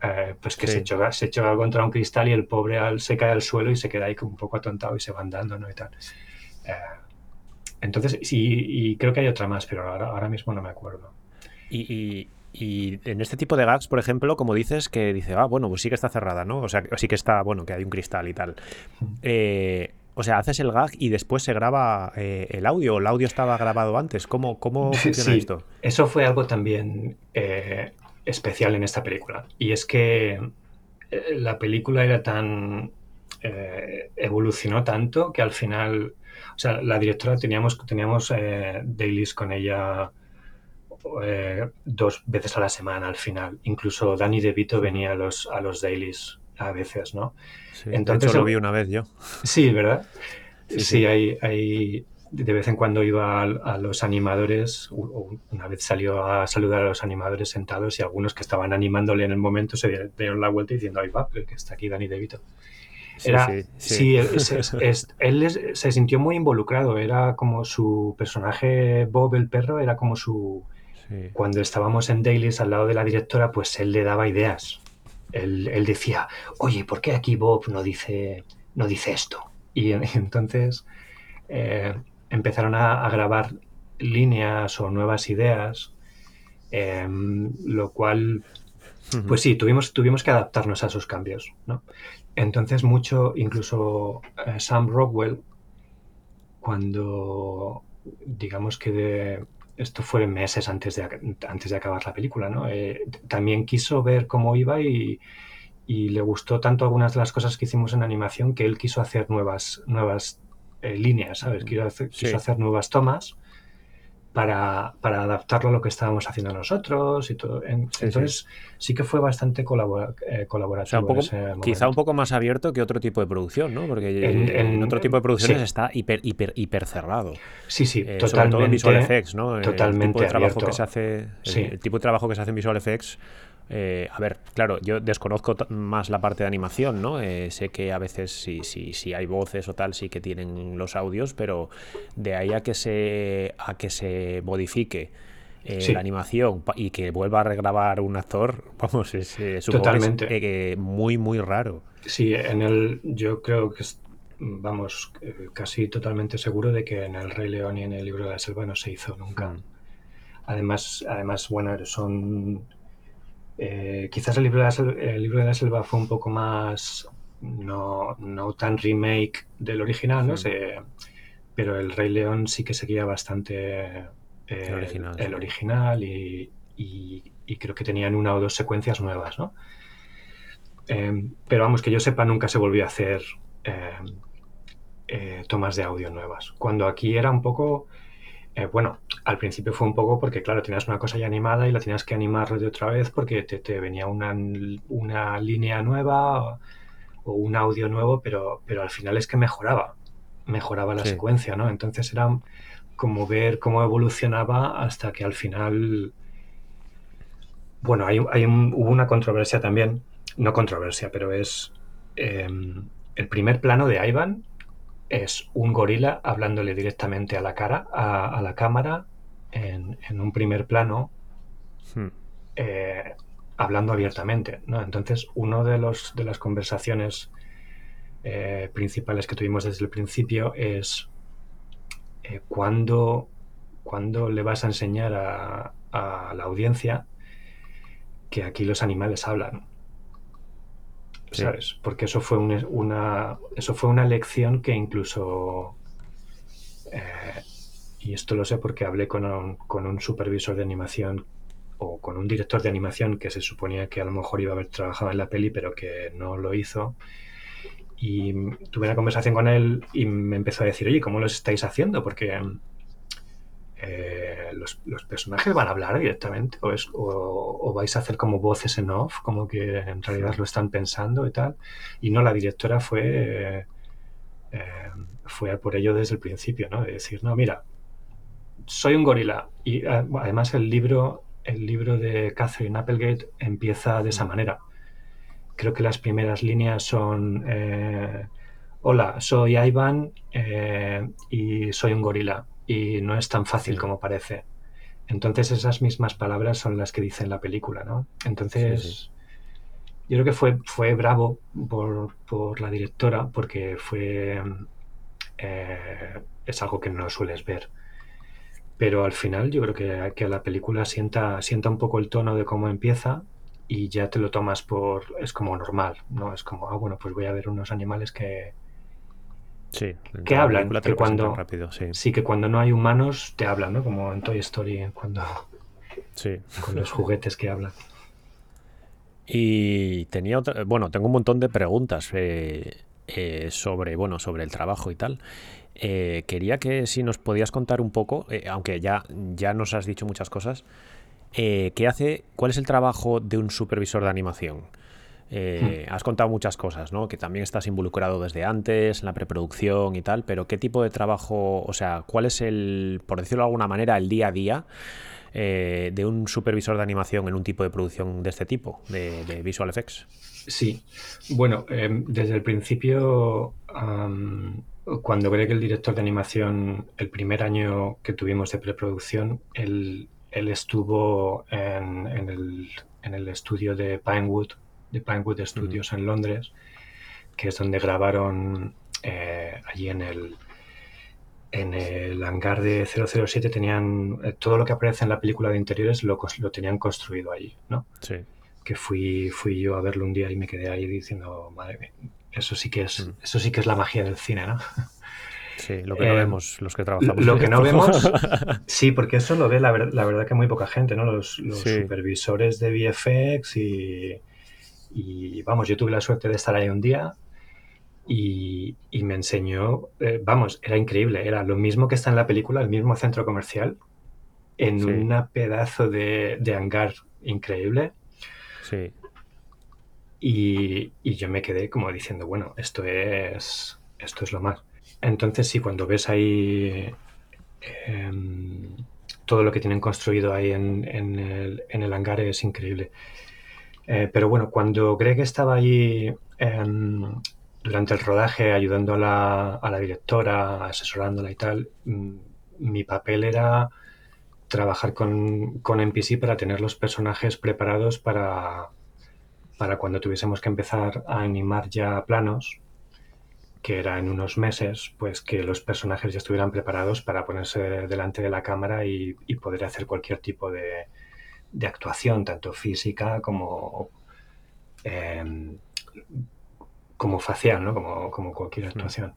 eh, pues que se, choca, se choca contra un cristal y el pobre al, se cae al suelo y se queda ahí como un poco atontado y se va andando, ¿no? Y tal. Eh, entonces, sí, y creo que hay otra más, pero ahora, ahora mismo no me acuerdo. y, y en este tipo de gags, por ejemplo, como dices, que dice, ah, bueno, pues sí que está cerrada, ¿no? O sea, sí que está, bueno, que hay un cristal y tal. Eh, o sea, haces el gag y después se graba eh, el audio, o el audio estaba grabado antes. ¿Cómo, cómo funciona esto? Eso fue algo también eh, especial en esta película. Y es que la película era tan. evolucionó tanto que al final. O sea, la directora teníamos, teníamos dailies con ella eh, dos veces a la semana al final. Incluso Danny DeVito venía a los, a los dailies a veces, ¿no? Entonces, lo vi una vez yo. Sí, ¿verdad? Sí, hay, hay, de vez en cuando iba a, los animadores, una vez salió a saludar a los animadores sentados y algunos que estaban animándole en el momento se dieron la vuelta diciendo, ahí va, que está aquí Danny DeVito. Era, sí, él, se sintió muy involucrado, era como su personaje Bob el perro, era como su, cuando estábamos en Dailies al lado de la directora, pues él le daba ideas. Él, decía, oye, ¿por qué aquí Bob no dice, no dice esto? Y, entonces eh, empezaron a, grabar líneas o nuevas ideas, em, lo cual, pues sí, tuvimos, tuvimos que adaptarnos a esos cambios. Entonces mucho, incluso eh, Sam Rockwell, cuando digamos que de, esto fue meses antes de, antes de acabar la película, ¿no? Eh, también quiso ver cómo iba y, le gustó tanto algunas de las cosas que hicimos en animación que él quiso hacer nuevas, nuevas eh, líneas, ¿sabes? Quiso hacer, quiso hacer nuevas tomas para, para, adaptarlo a lo que estábamos haciendo nosotros y todo. entonces sí, que fue bastante colabora, eh, colaborativo. quizá un poco más abierto que otro tipo de producción, ¿no? Porque en, otro tipo de producciones está hiper, hiper, hiper cerrado. Sí, sí, totalmente. Eh, sobre todo en Visual Effects, ¿no? Totalmente el tipo de trabajo que se hace, el tipo de trabajo que se hace en Visual Effects eh, a ver, claro, yo desconozco más la parte de animación, ¿no? Eh, sé que a veces si, si, si, hay voces o tal, sí que tienen los audios, pero de ahí a que se, a que se modifique eh, la animación y que vuelva a regrabar un actor, vamos, es, Totalmente. Es, muy, muy raro. Sí, en el, yo creo que vamos, casi totalmente seguro de que en el Rey León y en el Libro de la Selva no se hizo nunca. Mm. Además, además, bueno, son eh, quizás el libro, de la, el libro de la selva fue un poco más, no, no tan remake del original, ¿no? sé pero el Rey León sí que seguía bastante eh, el original, el original y, y, creo que tenían una o dos secuencias nuevas, ¿no? Em, pero vamos, que yo sepa, nunca se volvió a hacer em, eh, tomas de audio nuevas. Cuando aquí era un poco eh, bueno, al principio fue un poco porque, claro, tenías una cosa ya animada y la tenías que animar de otra vez porque te, venía una, línea nueva o, un audio nuevo, pero, pero al final es que mejoraba, mejoraba la secuencia, ¿no? Entonces era como ver cómo evolucionaba hasta que al final... Bueno, hay, hubo una controversia también, no controversia, pero es em, el primer plano de Ivan es un gorila hablándole directamente a la cara, a, la cámara, en, un primer plano, hmm. eh, hablando abiertamente. ¿no? Entonces, una de, los, de las conversaciones eh, principales que tuvimos desde el principio es eh, ¿cuándo, le vas a enseñar a, a la audiencia que aquí los animales hablan. ¿Sabes? Porque eso fue una, eso fue una lección que incluso, eh, y esto lo sé porque hablé con un, con un supervisor de animación o con un director de animación que se suponía que a lo mejor iba a haber trabajado en la peli, pero que no lo hizo. Y tuve una conversación con él y me empezó a decir, oye, ¿cómo lo estáis haciendo? Porque eh, los, personajes van a hablar directamente o, vais a hacer como voces en off, como que en realidad lo están pensando y tal. Y no, la directora fue, eh, fue por ello desde el principio, ¿no? De decir, no, mira, soy un gorila. Y ah, además el libro, el libro de Catherine Applegate empieza de esa manera. Creo que las primeras líneas son... Eh, Hola, soy Ivan y soy un gorila y no es tan fácil como parece. Entonces esas mismas palabras son las que dice en la película, ¿no? Entonces yo creo que fue, fue bravo por, la directora porque fue... Eh, es algo que no sueles ver. Pero al final yo creo que, que la película sienta, sienta un poco el tono de cómo empieza y ya te lo tomas por... es como normal, ¿no? Es como, ah, bueno, pues voy a ver unos animales que, Sí, que hablan, que cuando sí. que cuando no hay humanos te hablan, ¿no? Como en Toy Story cuando sí. con los juguetes que hablan. Y tenía otra, bueno, tengo un montón de preguntas eh, eh, sobre, bueno, sobre el trabajo y tal. Eh, quería que si nos podías contar un poco, aunque ya, ya nos has dicho muchas cosas, ¿qué hace, cuál es el trabajo de un supervisor de animación? Eh, has contado muchas cosas, ¿no? Que también estás involucrado desde antes, en la preproducción y tal, pero ¿qué tipo de trabajo, o sea, cuál es el, por decirlo de alguna manera, el día a día eh, de un supervisor de animación en un tipo de producción de este tipo, de, Visual Effects? Sí, bueno, em, desde el principio, cuando creé que el director de animación, el primer año que tuvimos de preproducción, él, él estuvo en, el, en el estudio de Pinewood de Pinewood Studios en Londres, que es donde grabaron eh, allí en el, en el hangar de 007 tenían eh, todo lo que aparece en la película de interiores lo, lo tenían construido allí, ¿no? Sí. Que fui, fui yo a verlo un día y me quedé ahí diciendo, madre mía, eso sí que es, mm. eso sí que es la magia del cine, ¿no? Sí, lo que no eh, vemos los que trabajamos. Lo que no vemos, sí, porque eso lo ve la, la verdad que muy poca gente, ¿no? Los, supervisores de VFX y, y vamos, yo tuve la suerte de estar ahí un día y, me enseñó, eh, vamos, era increíble, era lo mismo que está en la película, el mismo centro comercial, en un pedazo de, hangar increíble. Sí. Y, yo me quedé como diciendo, bueno, esto es, esto es lo más. Entonces, sí, cuando ves ahí em, todo lo que tienen construido ahí en, el, hangar es increíble. Eh, pero bueno, cuando Greg estaba ahí em, durante el rodaje ayudando a la, directora, asesorándola y tal, mm, mi papel era trabajar con, con NPC para tener los personajes preparados para, para cuando tuviésemos que empezar a animar ya planos, que era en unos meses, pues que los personajes ya estuvieran preparados para ponerse delante de la cámara y, poder hacer cualquier tipo de, actuación, tanto física como, em, como facial, ¿no? como, como cualquier actuación.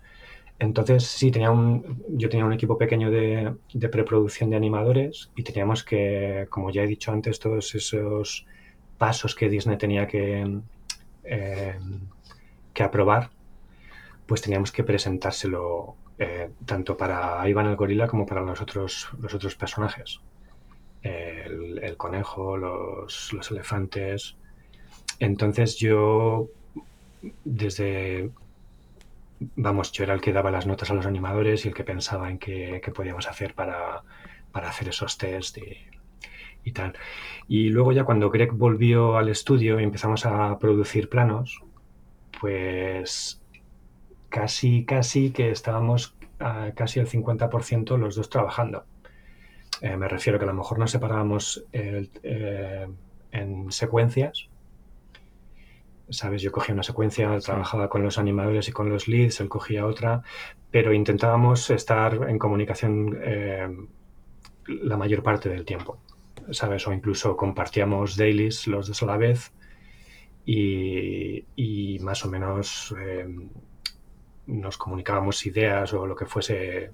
Entonces, sí, tenía un, yo tenía un equipo pequeño de, de, preproducción de animadores y teníamos que, como ya he dicho antes, todos esos pasos que Disney tenía que, eh, que aprobar, pues teníamos que presentárselo eh, tanto para Iván el gorila como para los otros, los otros personajes. El, conejo, los, los, elefantes. Entonces yo, desde, vamos, yo era el que daba las notas a los animadores y el que pensaba en qué, podíamos hacer para, para hacer esos test y, tal. Y luego ya cuando Greg volvió al estudio y empezamos a producir planos, pues casi, casi que estábamos casi al 50% los dos trabajando. Eh, me refiero que a lo mejor nos separábamos eh, en secuencias. ¿Sabes? Yo cogía una secuencia, trabajaba con los animadores y con los leads, él cogía otra, pero intentábamos estar en comunicación eh, la mayor parte del tiempo. ¿sabes? O incluso compartíamos dailies los dos a la vez y, más o menos nos comunicábamos ideas o lo que fuese.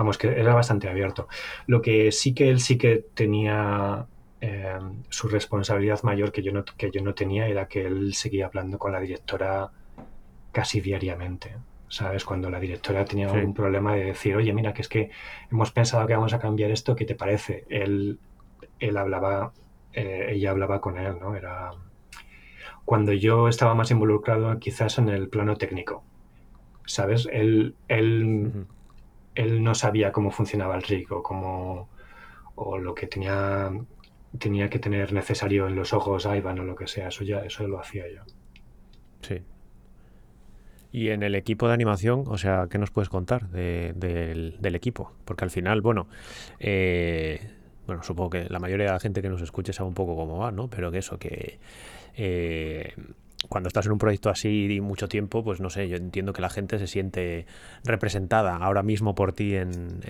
Vamos, que era bastante abierto. Lo que sí que él sí que tenía em, su responsabilidad mayor que yo, no, que yo no tenía era que él seguía hablando con la directora casi diariamente. ¿Sabes? Cuando la directora tenía un problema de decir, oye, mira, que es que hemos pensado que vamos a cambiar esto, ¿qué te parece? Él él hablaba, eh, ella hablaba con él, ¿no? Era cuando yo estaba más involucrado quizás en el plano técnico, ¿sabes? Él, él, él no sabía cómo funcionaba el rig o, cómo, o lo que tenía, tenía que tener necesario en los ojos Ivan o lo que sea, eso ya eso lo hacía yo. Sí. Y en el equipo de animación, o sea, ¿qué nos puedes contar del, del, equipo? Porque al final, bueno, eh, bueno, supongo que la mayoría de la gente que nos escuche sabe un poco cómo va, ¿no? Pero que eso, que eh, cuando estás en un proyecto así y mucho tiempo, pues no sé, yo entiendo que la gente se siente representada ahora mismo por ti en,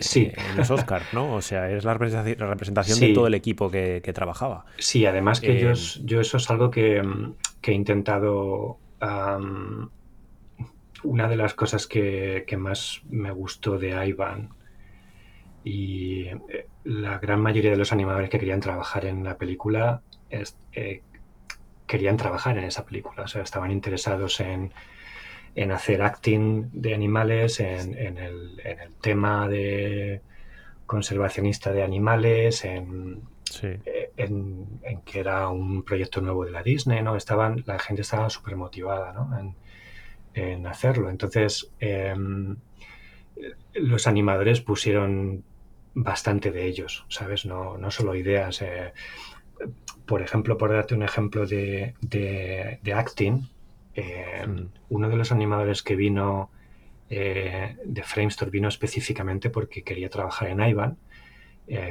los Oscars, ¿no? O sea, es la representación, de todo el equipo que, trabajaba. Sí, además que yo, eh, yo, eso es algo que, he intentado... una de las cosas que, que, más me gustó de Ivan y eh, la gran mayoría de los animadores que querían trabajar en la película eh, querían trabajar en esa película, o sea, estaban interesados en, hacer acting de animales, en, el, tema de conservacionista de animales, eh, en, que era un proyecto nuevo de la Disney, ¿no? Estaban, la gente estaba súper motivada en, hacerlo. Entonces, em, los animadores pusieron bastante de ellos, ¿sabes? No, no solo ideas. Eh, por ejemplo, por darte un ejemplo de, de, acting, eh, mm. uno de los animadores que vino eh, de Framestore vino específicamente porque quería trabajar en Ivan,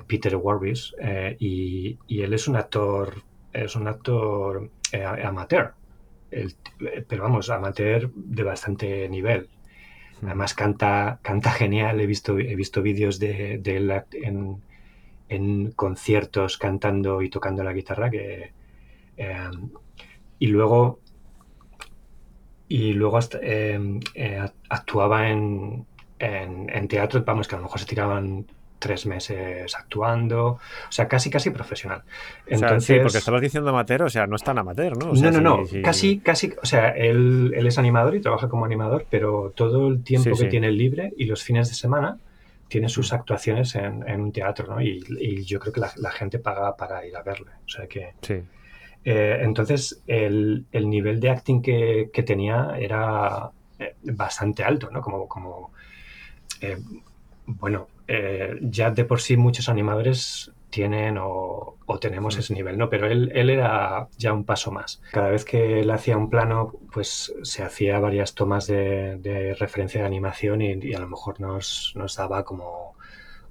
Peter Warbis, y, y, él es un actor, es un actor amateur, pero vamos, amateur de bastante nivel. Además canta, canta genial, he visto, he visto vídeos de, él en, conciertos cantando y tocando la guitarra que, em, y luego y luego em, eh, actuaba en, en, teatro, vamos, que a lo mejor se tiraban tres meses actuando, o sea, casi, casi profesional. Entonces, sí, porque estabas diciendo amateur, o sea, no es tan amateur, ¿no? no, no, no, casi, casi, o sea, él, él, es animador y trabaja como animador, pero todo el tiempo que tiene libre y los fines de semana, tiene sus actuaciones en, un teatro, ¿no? Y, yo creo que la, gente paga para ir a verle. O sea que. Sí. Eh, entonces, el, nivel de acting que, tenía era eh, bastante alto, ¿no? Como. como eh, bueno, ya de por sí muchos animadores tienen o, tenemos ese nivel, ¿no? Pero él, él, era ya un paso más. Cada vez que él hacía un plano, pues se hacía varias tomas de, referencia de animación y, a lo mejor nos, nos, daba como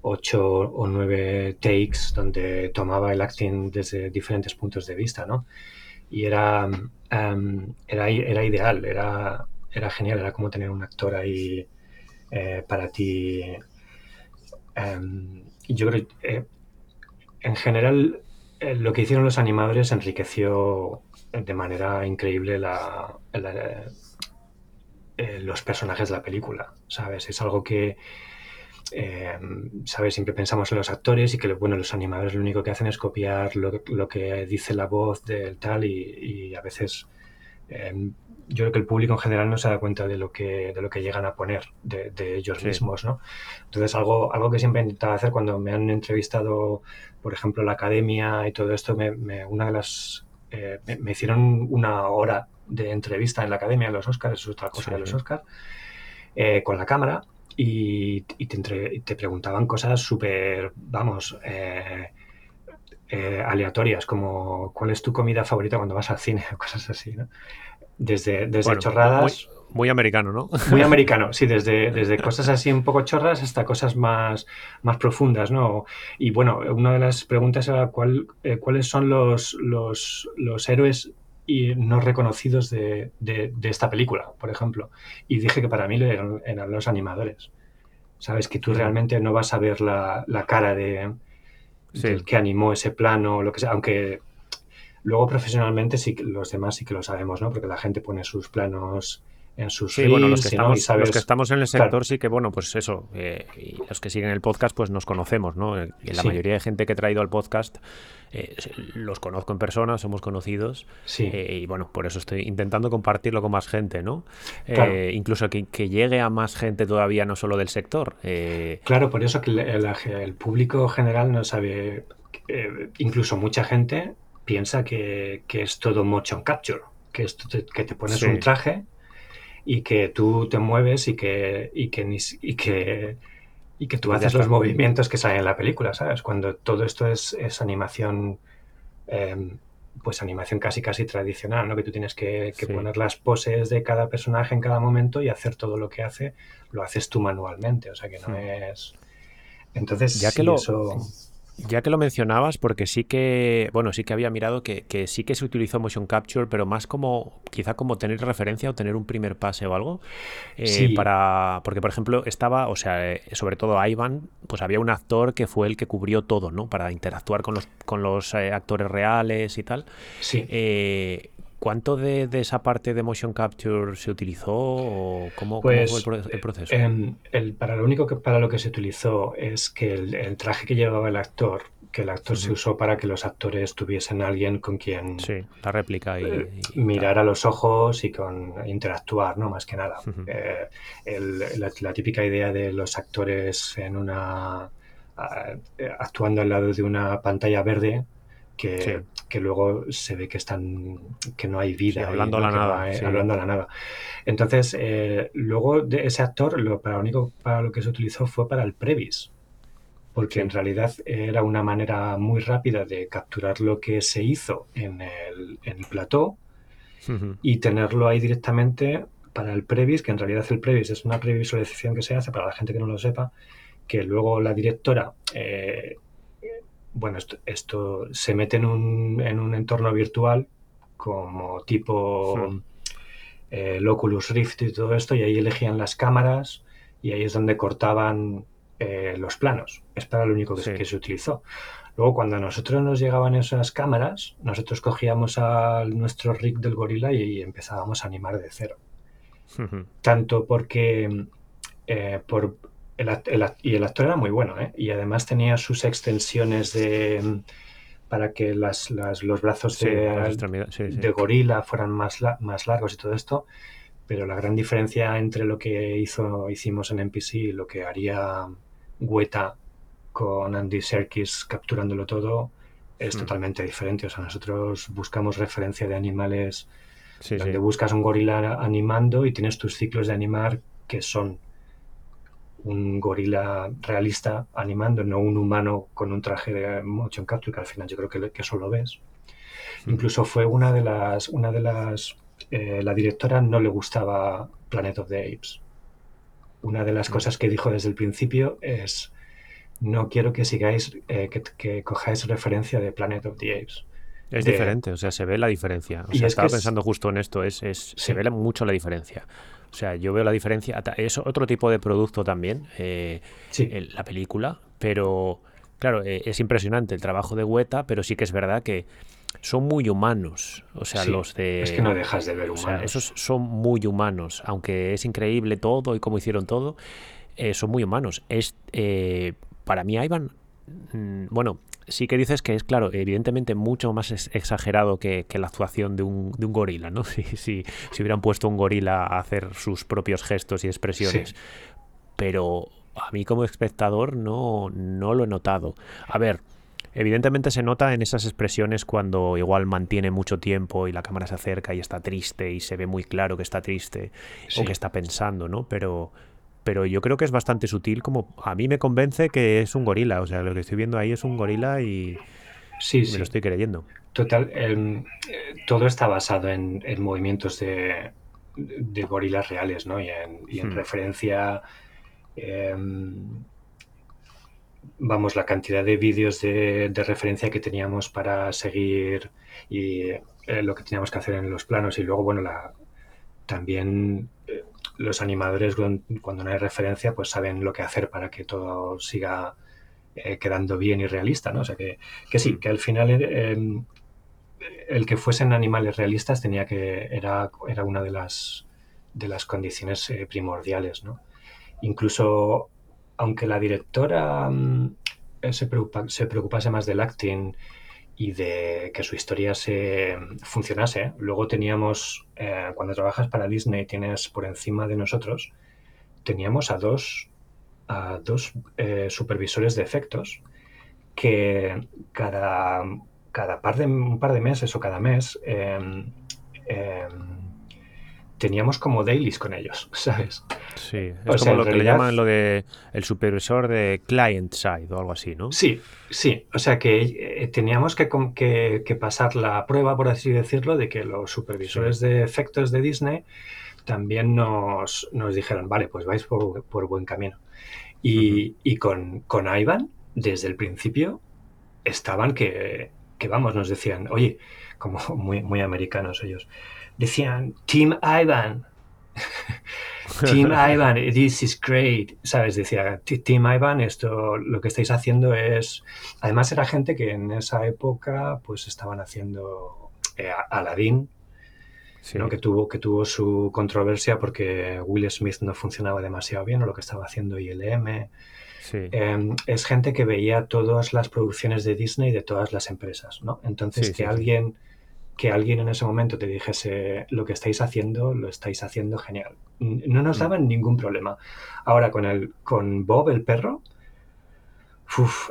ocho o nueve takes donde tomaba el acting desde diferentes puntos de vista, ¿no? Y era, em, era, era, ideal, era, era genial, era como tener un actor ahí eh, para ti. Um, yo creo eh, en general, eh, lo que hicieron los animadores enriqueció de manera increíble la, eh, los personajes de la película, ¿sabes? Es algo que, eh, ¿sabes? Siempre pensamos en los actores y que, bueno, los animadores lo único que hacen es copiar lo, que dice la voz del tal y, a veces yo creo que el público en general no se da cuenta de lo que, de lo que llegan a poner de, ellos mismos, ¿no? Entonces, algo, algo que siempre he intentado hacer cuando me han entrevistado, por ejemplo, la academia y todo esto, me, una de las... Eh, me, hicieron una hora de entrevista en la academia de los Oscars, es otra cosa de los Oscars, eh, con la cámara y, te, te, preguntaban cosas súper, vamos, eh, aleatorias, como cuál es tu comida favorita cuando vas al cine, o cosas así, ¿no? Desde, desde chorradas. Muy, americano, ¿no? Muy americano, sí, desde, desde cosas así un poco chorras hasta cosas más, más profundas, ¿no? Y bueno, una de las preguntas era cuál, eh, cuáles son los, los, los héroes y no reconocidos de, de, esta película, por ejemplo. Y dije que para mí eran, eran los animadores. Sabes que tú realmente no vas a ver la, la cara de, del que animó ese plano, lo que sea, aunque Luego profesionalmente sí los demás sí que lo sabemos, ¿no? Porque la gente pone sus planos en sus sí, bueno, los que, estamos, los que estamos en el sector sí que, bueno, pues eso, eh, y los que siguen el podcast pues nos conocemos, ¿no? Eh, la mayoría de gente que he traído al podcast eh, los conozco en persona, somos conocidos sí. y bueno, por eso estoy intentando compartirlo con más gente, ¿no? incluso que, llegue a más gente todavía, no solo del sector. Claro, por eso que el público general no sabe, incluso mucha gente piensa que, es todo motion capture, que, esto te, que te pones un traje y que tú te mueves y que, y que, y que, y que tú haces los movimientos que salen en la película, ¿sabes? Cuando todo esto es, animación, em, pues animación casi casi tradicional, ¿no? Que tú tienes que, poner las poses de cada personaje en cada momento y hacer todo lo que hace, lo haces tú manualmente, o sea que no es... Entonces, ya que lo... Eso... Ya que lo mencionabas, porque sí que, bueno, sí que había mirado que, sí que se utilizó motion capture, pero más como, quizá como tener referencia o tener un primer pase o algo. Eh, para, porque, por ejemplo, estaba, o sea, eh, sobre todo Ivan, pues había un actor que fue el que cubrió todo, ¿no? Para interactuar con los, con los eh, actores reales y tal. Sí. ¿Cuánto de, esa parte de motion capture se utilizó o cómo, pues, fue el, proceso? el, para lo único que para lo que se utilizó es que el, traje que llevaba el actor, que el actor se usó para que los actores tuviesen alguien con quien sí, la réplica y, eh, mirar a los ojos y con interactuar, no más que nada. Eh, la, típica idea de los actores en una actuando al lado de una pantalla verde que, que luego se ve que están que no hay vida hablando a la nada hablando a la nada. Entonces eh, luego de ese actor lo para lo único para lo que se utilizó fue para el previs porque en realidad era una manera muy rápida de capturar lo que se hizo en el, en el plató y tenerlo ahí directamente para el previs, que en realidad el previs es una previsualización que se hace para la gente que no lo sepa, que luego la directora eh, bueno, esto, se mete en un, en un, entorno virtual como tipo hmm. eh, Oculus Rift y todo esto, y ahí elegían las cámaras y ahí es donde cortaban eh, los planos. Es para lo único que, se utilizó. Luego, cuando a nosotros nos llegaban esas cámaras, nosotros cogíamos a nuestro rig del gorila y, empezábamos a animar de cero. Tanto porque eh, por, y el actor era muy bueno, ¿eh? Y además tenía sus extensiones de para que las, los brazos de, gorila fueran más, más largos y todo esto. Pero la gran diferencia entre lo que hizo, hicimos en NPC y lo que haría Weta con Andy Serkis capturándolo todo es hmm. totalmente diferente. O sea, nosotros buscamos referencia de animales donde buscas un gorila animando y tienes tus ciclos de animar que son un gorila realista animando, no un humano con un traje de motion capture, que al final yo creo que, que eso lo ves. Incluso fue una de las, una de las, eh, la directora no le gustaba Planet of the Apes. Una de las hmm. cosas que dijo desde el principio es, no quiero que sigáis, eh, que, cojáis referencia de Planet of the Apes. Es diferente, o sea, se ve la diferencia. O sea, estaba pensando justo en esto, es, es se ve mucho la diferencia. O sea, yo veo la diferencia. Es otro tipo de producto también, eh, la película, pero claro, eh, es impresionante el trabajo de Weta, pero sí que es verdad que son muy humanos. O sea, los de. Es que no dejas de ver humanos. O sea, esos son muy humanos. Aunque es increíble todo y cómo hicieron todo, eh, son muy humanos. Es, para mí, Ivan, mm, bueno, sí que dices que es, claro, evidentemente mucho más exagerado que, la actuación de un, de un gorila, ¿no? Si, si, si, hubieran puesto un gorila a hacer sus propios gestos y expresiones. Pero a mí como espectador no, no lo he notado. A ver, evidentemente se nota en esas expresiones cuando igual mantiene mucho tiempo y la cámara se acerca y está triste y se ve muy claro que está triste o que está pensando, ¿no? Pero pero yo creo que es bastante sutil, como a mí me convence que es un gorila, o sea, lo que estoy viendo ahí es un gorila y sí, me lo estoy creyendo. Total, em, todo está basado en, movimientos de, gorilas reales, ¿no? Y en, hmm. referencia, em, vamos, la cantidad de vídeos de, referencia que teníamos para seguir y eh, lo que teníamos que hacer en los planos y luego, bueno, la, también los animadores cuando no hay referencia pues saben lo que hacer para que todo siga eh, quedando bien y realista, ¿no? O sea que, sí, mm. que al final em, el que fuesen animales realistas tenía que era, era una de las de las condiciones eh, primordiales, ¿no? Incluso aunque la directora mm, se preocupase más del acting y de que su historia se funcionase. Luego teníamos, eh, cuando trabajas para Disney, tienes por encima de nosotros, teníamos a dos, a dos eh, supervisores de efectos que cada, cada par de, un par de meses o cada mes em, em, teníamos como dailies con ellos, ¿sabes? Sí, es como lo que le llaman lo de el supervisor de client side o algo así, ¿no? Sí, sí, o sea que eh, teníamos que, que, pasar la prueba, por así decirlo, de que los supervisores de efectos de Disney también nos, nos dijeron, vale, pues vais por, buen camino. Y, y con, con Ivan, desde el principio, estaban que, que, vamos, nos decían, oye, como muy, muy americanos ellos, decían, Team Ivan. Team Ivan, this is great. ¿Sabes? Decía, Team Ivan, esto lo que estáis haciendo es. Además, era gente que en esa época, pues estaban haciendo eh, Aladdin, que, tuvo, que tuvo su controversia porque Will Smith no funcionaba demasiado bien, o lo que estaba haciendo ILM. Em, es gente que veía todas las producciones de Disney de todas las empresas, ¿no? Entonces, que alguien que alguien en ese momento te dijese lo que estáis haciendo, lo estáis haciendo genial. No nos mm. daban ningún problema. Ahora con el con Bob el perro,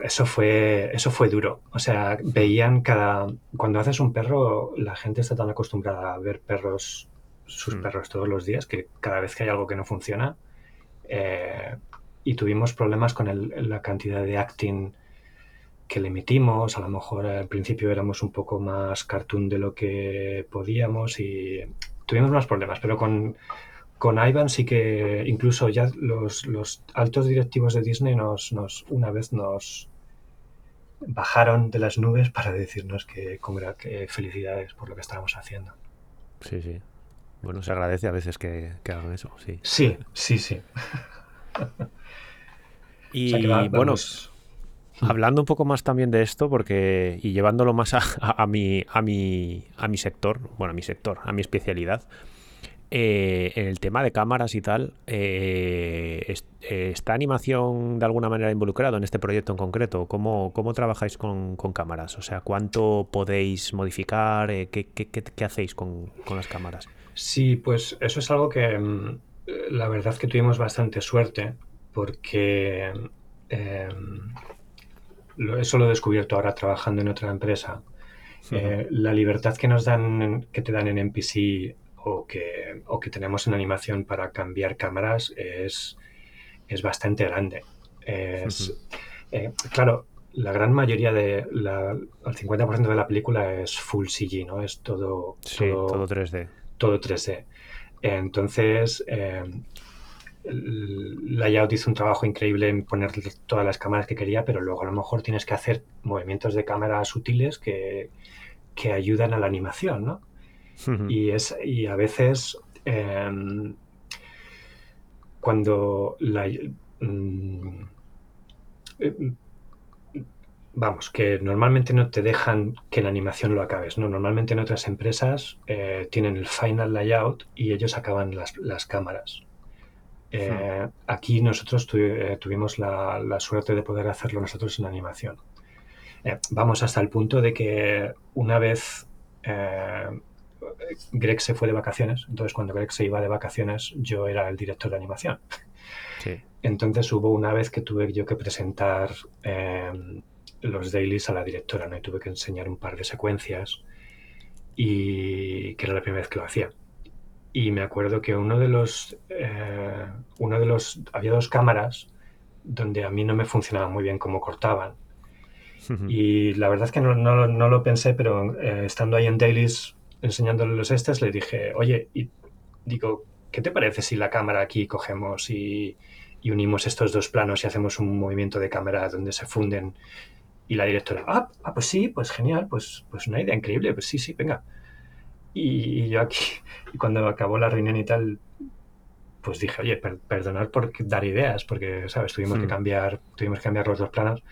eso fue eso fue duro. O sea, veían cada cuando haces un perro, la gente está tan acostumbrada a ver perros sus mm. perros todos los días que cada vez que hay algo que no funciona eh, y tuvimos problemas con la cantidad de acting que le emitimos, a lo mejor al principio éramos un poco más cartoon de lo que podíamos y tuvimos más problemas, pero con, con Ivan sí que incluso ya los, los altos directivos de Disney nos, nos, una vez nos bajaron de las nubes para decirnos que, que felicidades por lo que estábamos haciendo. Sí, sí. Bueno, se agradece a veces que, hagan eso, sí. Sí, sí, sí. y bueno, Hablando un poco más también de esto, porque y llevándolo más a, mi, a, mi, a mi sector, bueno, a mi sector, a mi especialidad, eh, en el tema de cámaras y tal, eh, ¿está animación de alguna manera involucrado en este proyecto en concreto? ¿Cómo, cómo trabajáis con, cámaras? O sea, ¿cuánto podéis modificar? Eh, ¿qué, qué, hacéis con, con, las cámaras? Sí, pues eso es algo que mm, la verdad que tuvimos bastante suerte, porque em, eso lo he descubierto ahora trabajando en otra empresa. Eh, la libertad que nos dan, que te dan en NPC o que, o que tenemos en animación para cambiar cámaras es, es bastante grande. Es, eh, claro, la gran mayoría de la, el 50% de la película es full CG, ¿no? Es todo, todo, 3D. Todo 3D. Entonces, eh, Layout hizo un trabajo increíble en poner todas las cámaras que quería, pero luego a lo mejor tienes que hacer movimientos de cámara sutiles que, que ayudan a la animación, ¿no? y, es, y a veces em, cuando la... Mm, eh, vamos, que normalmente no te dejan que la animación lo acabes, ¿no? Normalmente en otras empresas eh, tienen el final layout y ellos acaban las, cámaras. Eh, aquí nosotros tuvimos la, la, suerte de poder hacerlo nosotros en animación. vamos hasta el punto de que una vez Greg se fue de vacaciones, entonces cuando Greg se iba de vacaciones yo era el director de animación. Entonces hubo una vez que tuve yo que presentar em, los dailies a la directora, ¿no? Y tuve que enseñar un par de secuencias y que era la primera vez que lo hacía. Y me acuerdo que uno de los, eh, uno de los, había dos cámaras donde a mí no me funcionaba muy bien cómo cortaban. Y la verdad es que no, lo pensé, pero eh, estando ahí en dailies enseñándole los estes, le dije, oye, y digo, ¿qué te parece si la cámara aquí cogemos y, unimos estos dos planos y hacemos un movimiento de cámara donde se funden? Y la directora, ah, ah, pues sí, pues genial, pues, pues una idea increíble, pues sí, sí, venga. Y, yo aquí, y cuando acabó la reunión y tal, pues dije, oye, perdonar por dar ideas, porque, ¿sabes? Tuvimos que cambiar, tuvimos que cambiar los dos planos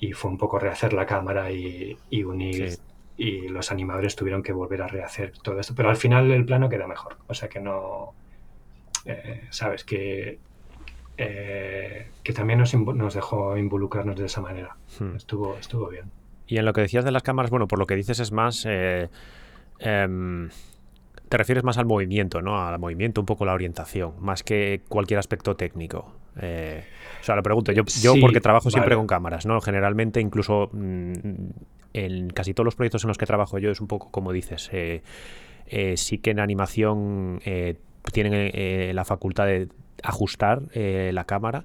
y fue un poco rehacer la cámara y, unir y los animadores tuvieron que volver a rehacer todo esto. Pero al final el plano queda mejor. O sea que no. Eh, Sabes que. Eh, que también nos, nos, dejó involucrarnos de esa manera. Hmm. Estuvo, estuvo bien. Y en lo que decías de las cámaras, bueno, por lo que dices es más. Eh, em, te refieres más al movimiento, ¿no? Al movimiento, un poco la orientación, más que cualquier aspecto técnico. o sea, lo pregunto, yo, yo porque trabajo siempre con cámaras, ¿no? Generalmente, incluso mm, en casi todos los proyectos en los que trabajo yo es un poco como dices. Eh, eh, sí que en animación eh, tienen la facultad de ajustar la cámara.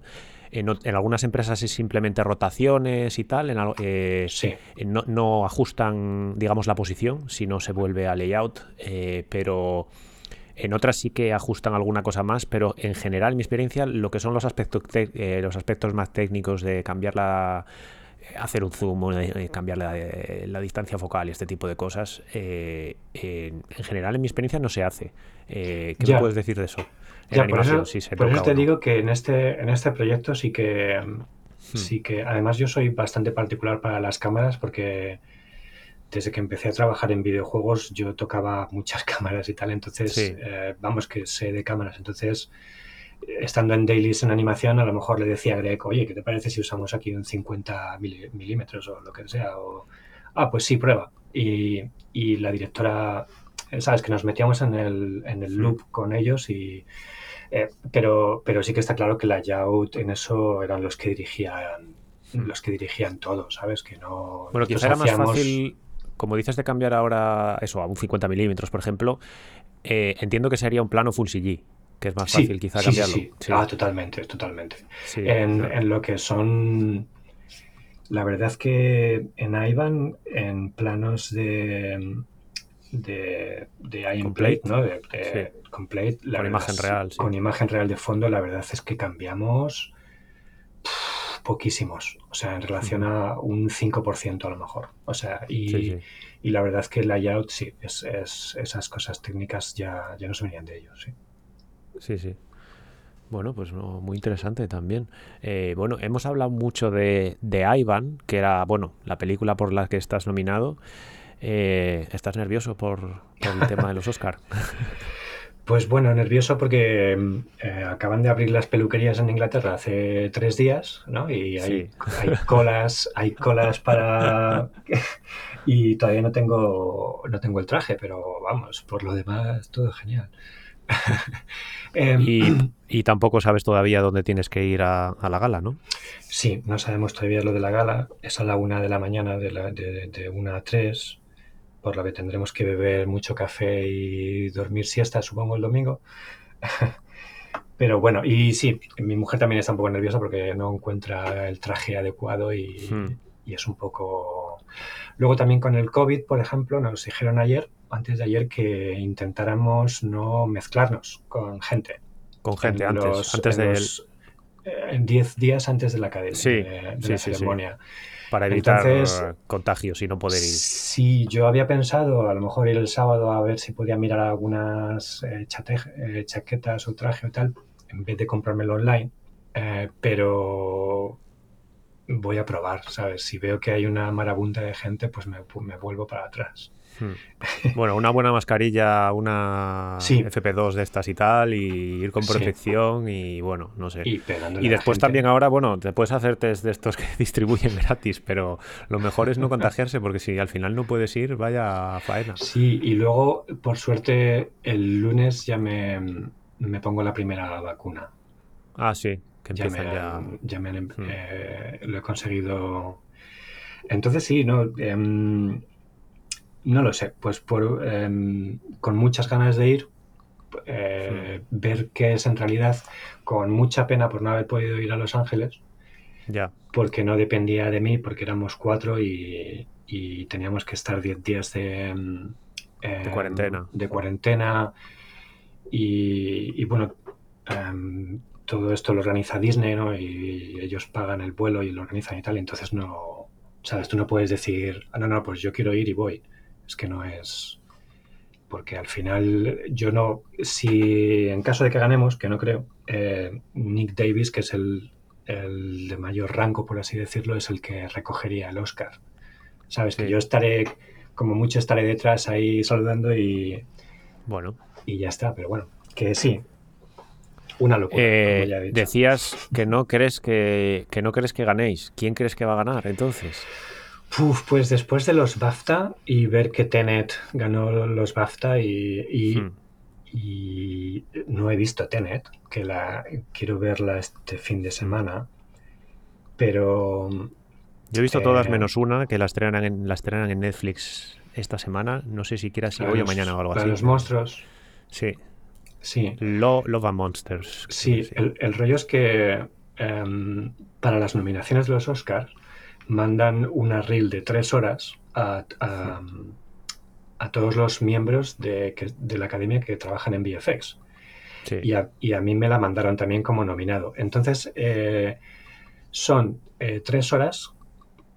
En, algunas empresas es simplemente rotaciones y tal. En, no, no, ajustan, digamos, la posición, si no se vuelve a layout. pero en otras sí que ajustan alguna cosa más. Pero en general, en mi experiencia, lo que son los aspectos, los aspectos más técnicos de cambiar la hacer un zoom, eh, cambiar la, distancia focal y este tipo de cosas, eh, en, general en mi experiencia no se hace. Eh, ¿Qué me puedes decir de eso? Por eso, te digo que en este, en este proyecto sí que, hmm. sí que, además yo soy bastante particular para las cámaras porque desde que empecé a trabajar en videojuegos yo tocaba muchas cámaras y tal, entonces vamos que sé de cámaras, entonces estando en dailies en animación, a lo mejor le decía a Greg, oye, ¿qué te parece si usamos aquí un 50 milímetros o lo que sea? O, ah, pues sí, prueba. Y, la directora, sabes, que nos metíamos en el, en el loop con ellos y... Eh, pero, pero sí que está claro que la layout en eso eran los que dirigían los que dirigían todo, ¿sabes? Que no... Bueno, quizá era más fácil, como dices de cambiar ahora eso a un 50 milímetros, por ejemplo, eh, entiendo que sería un plano full CG que es más fácil quizá cambiarlo. Sí, sí. Ah, totalmente, totalmente. En, lo que son... La verdad es que en Ivan, en planos de, de, de complete, ¿no? De, complete, con imagen real. Con imagen real de fondo, la verdad es que cambiamos poquísimos. O sea, en relación a un 5% a lo mejor. O sea, y, y la verdad es que el layout, sí, es, es, esas cosas técnicas ya, ya no se venían de ellos, sí sí, sí. Bueno, pues muy interesante también. Eh, bueno, hemos hablado mucho de, de, Ivan, que era, bueno, la película por la que estás nominado. Eh, ¿Estás nervioso por, el tema de los Oscar? Pues bueno, nervioso porque eh, acaban de abrir las peluquerías en Inglaterra hace tres días, ¿no? Y hay, hay colas, hay colas para y todavía no tengo no tengo el traje, pero vamos, por lo demás todo genial. Em, Y tampoco sabes todavía dónde tienes que ir a, la gala, ¿no? Sí, no sabemos todavía lo de la gala. Es a la una de la mañana, de, la, de, de una a tres, por lo que tendremos que beber mucho café y dormir siesta, supongo, el domingo. Pero bueno, y sí, mi mujer también está un poco nerviosa porque no encuentra el traje adecuado y, hmm. y es un poco... Luego también con el COVID, por ejemplo, nos dijeron ayer, antes de ayer, que intentáramos no mezclarnos con gente. Con gente antes, antes de... En 10 días antes de la cadena, de, la ceremonia. Para evitar contagios y no poder ir. Sí, yo había pensado a lo mejor ir el sábado a ver si podía mirar algunas eh, eh, chaquetas o traje o tal, en vez de comprármelo online. Eh, pero voy a probar, ¿sabes? Si veo que hay una marabunta de gente, pues me, me vuelvo para atrás. Hmm. Bueno, una buena mascarilla, una FP2 de estas y tal, y ir con protección y bueno, no sé. Y, después también ahora, bueno, te puedes hacer test de estos que distribuyen gratis, pero lo mejor es no contagiarse porque si al final no puedes ir, vaya faena. Sí, y luego, por suerte, el lunes ya me, me pongo la primera vacuna. Ah, sí, que ya. ya... me hmm. eh, lo he conseguido. Entonces sí, no. Em, no lo sé, pues por, em, con muchas ganas de ir, eh, ver qué es en realidad, con mucha pena por no haber podido ir a Los Ángeles, ya. porque no dependía de mí, porque éramos cuatro y, teníamos que estar diez días de, em, de cuarentena. De cuarentena y, bueno, em, todo esto lo organiza Disney, ¿no? Y ellos pagan el vuelo y lo organizan y tal, entonces no, sabes, tú no puedes decir, ah, no, no, pues yo quiero ir y voy es que no es... Porque al final yo no... Si en caso de que ganemos, que no creo, eh, Nick Davis, que es el, de mayor rango, por así decirlo, es el que recogería el Oscar. Sabes que yo estaré, como mucho estaré detrás ahí saludando y... Bueno. Y ya está, pero bueno, que sí, una locura. Eh, decías que no crees que, que, no crees que ganéis. ¿Quién crees que va a ganar entonces? Pues después de los BAFTA y ver que Tenet ganó los BAFTA y, hmm. y, no he visto Tenet, que la quiero verla este fin de semana, pero... Yo he visto todas eh, menos una, que la estrenan, en, la estrenan en Netflix esta semana, no sé si quieras si hoy o mañana o algo así. los monstruos. Sí. Sí. Lo, Love and Monsters. Sí, el, el, rollo es que em, para las nominaciones de los Oscars mandan una reel de tres horas a, todos los miembros de, la academia que trabajan en VFX. Y, a, mí me la mandaron también como nominado. Entonces, eh, son eh, tres horas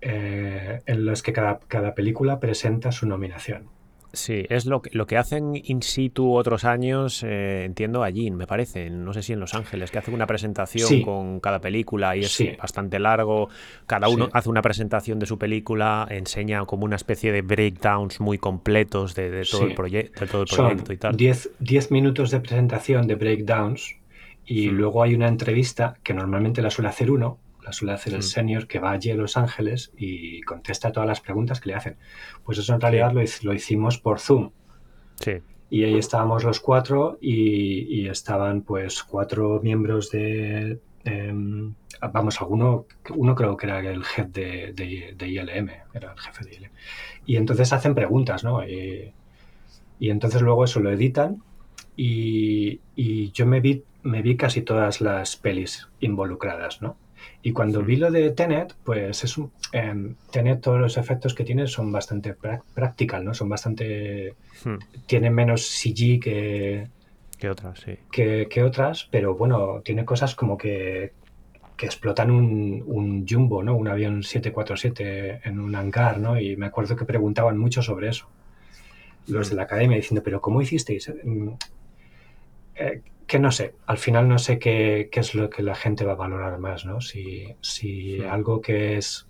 eh, en las que cada, cada película presenta su nominación. Sí, es lo que, lo que hacen in situ otros años, eh, entiendo, allí, me parece, no sé si en Los Ángeles, que hacen una presentación con cada película y es bastante largo, cada uno hace una presentación de su película, enseña como una especie de breakdowns muy completos de, todo, el, de todo el proyecto y tal. 10 minutos de presentación de breakdowns y luego hay una entrevista que normalmente la suele hacer uno, la suele hacer el senior que va allí a Los Ángeles y contesta todas las preguntas que le hacen. Pues eso en realidad lo, hicimos por Zoom. Sí. Y ahí estábamos los cuatro y, estaban pues cuatro miembros de... Em, vamos, alguno, uno creo que era el jefe de, ILM, era el jefe de ILM. Y entonces hacen preguntas, ¿no? Y, entonces luego eso lo editan y, y yo me vi, me vi casi todas las pelis involucradas, ¿no? Y cuando vi lo de Tenet, pues es un, em, Tenet, todos los efectos que tiene son bastante practical, ¿no? Son bastante... Hmm. Tienen menos CG que... Que otras, sí. Que, otras, pero bueno, tiene cosas como que, que explotan un, un, jumbo, ¿no? Un avión 747 en un hangar, ¿no? Y me acuerdo que preguntaban mucho sobre eso. Los hmm. de la academia diciendo, pero ¿cómo hicisteis? Mm, eh, que no sé, al final no sé qué, es lo que la gente va a valorar más, ¿no? Si, si algo que es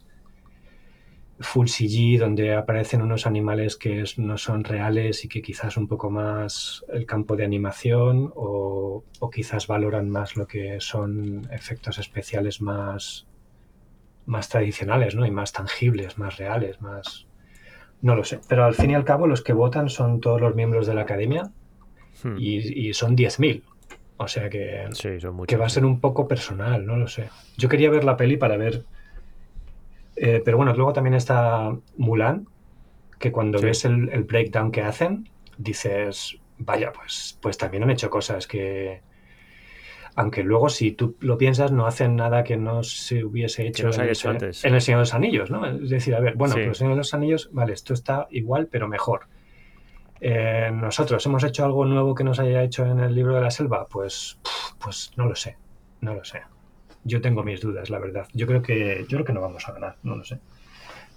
full CG, donde aparecen unos animales que no son reales y que quizás un poco más el campo de animación, o, quizás valoran más lo que son efectos especiales más, más tradicionales, ¿no? Y más tangibles, más reales, más... No lo sé, pero al fin y al cabo los que votan son todos los miembros de la academia hmm. y, y son 10.000 O sea que, que va a ser un poco personal, no lo sé. Yo quería ver la peli para ver. Eh, pero bueno, luego también está Mulan, que cuando ves el, el, breakdown que hacen, dices, vaya, pues, pues también han hecho cosas que. Aunque luego, si tú lo piensas, no hacen nada que no se hubiese hecho, en, el, antes. en, el, Señor de los Anillos, ¿no? Es decir, a ver, bueno, sí. el Señor de los Anillos, vale, esto está igual, pero mejor. Eh, nosotros hemos hecho algo nuevo que nos haya hecho en el libro de la selva, pues, pues no lo sé, no lo sé. Yo tengo mis dudas, la verdad. Yo creo que, yo creo que no vamos a ganar, no lo sé.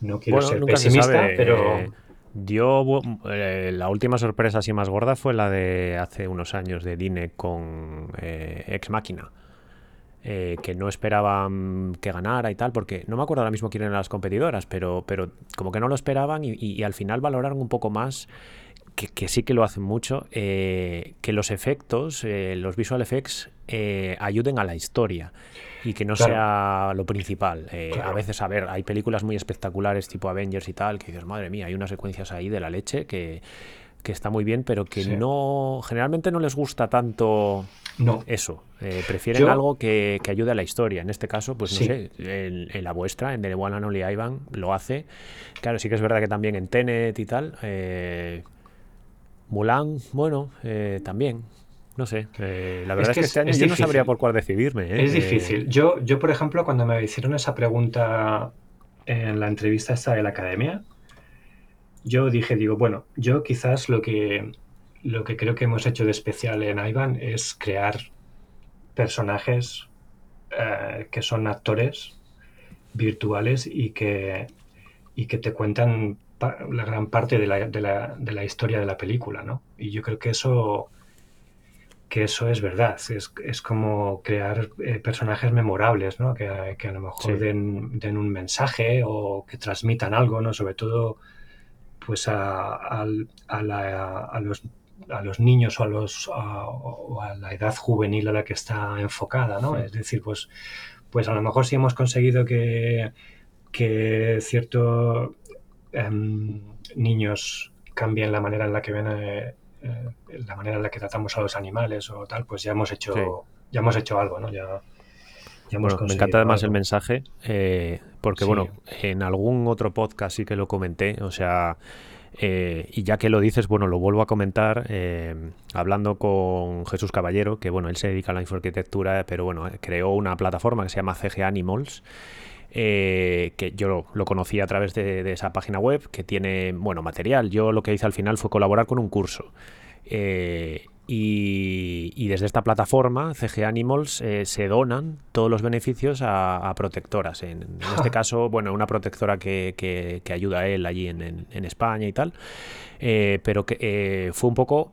No quiero ser pesimista, pero. Yo, eh, la última sorpresa así más gorda fue la de hace unos años de Dine con eh, Ex Máquina. Eh, que no esperaban que ganara y tal, porque no me acuerdo ahora mismo quién eran las competidoras, pero, pero como que no lo esperaban y, y, y al final valoraron un poco más que, sí que lo hacen mucho, eh, que los efectos, eh, los visual effects, eh, ayuden a la historia y que no sea lo principal. A veces, a ver, hay películas muy espectaculares tipo Avengers y tal, que dices, madre mía, hay unas secuencias ahí de la leche que, está muy bien, pero que no, generalmente no les gusta tanto no. eso. prefieren algo que, ayude a la historia. En este caso, pues no sé, en, la vuestra, en The One and Only Ivan, lo hace. Claro, sí que es verdad que también en Tenet y tal. Mulan, bueno, eh, también. No sé, eh, la verdad es que, este año yo no sabría por cuál decidirme. ¿eh? Es difícil. Yo, yo, por ejemplo, cuando me hicieron esa pregunta en la entrevista esta de la academia, yo dije, digo, bueno, yo quizás lo que, lo que creo que hemos hecho de especial en Ivan es crear personajes que son actores virtuales y que, y que te cuentan la gran parte de la, de, la, de la, historia de la película, ¿no? Y yo creo que eso, que eso es verdad, es, es como crear eh, personajes memorables, ¿no? Que, que a lo mejor den, den, un mensaje o que transmitan algo, ¿no? Sobre todo, pues a, a, a, la, a los a los niños o a, los, o a la edad juvenil a la que está enfocada, ¿no? Es decir, pues, pues a lo mejor si hemos conseguido que, que cierto Em, niños cambien la manera en la que ven eh, eh, la manera en la que tratamos a los animales o tal, pues ya hemos hecho ya hemos hecho algo, ¿no? Ya, me encanta además el mensaje, eh, porque bueno, en algún otro podcast sí que lo comenté, o sea, y ya que lo dices, bueno, lo vuelvo a comentar hablando con Jesús Caballero, que bueno, él se dedica a la infoarquitectura, pero bueno, creó una plataforma que se llama CG Animals eh, que yo lo, conocí a través de, esa página web, que tiene, bueno, material. Yo lo que hice al final fue colaborar con un curso. Eh, y, desde esta plataforma, CG Animals, eh, se donan todos los beneficios a, protectoras. En, este caso, bueno, una protectora que, ayuda a él allí en, España y tal. pero que fue un poco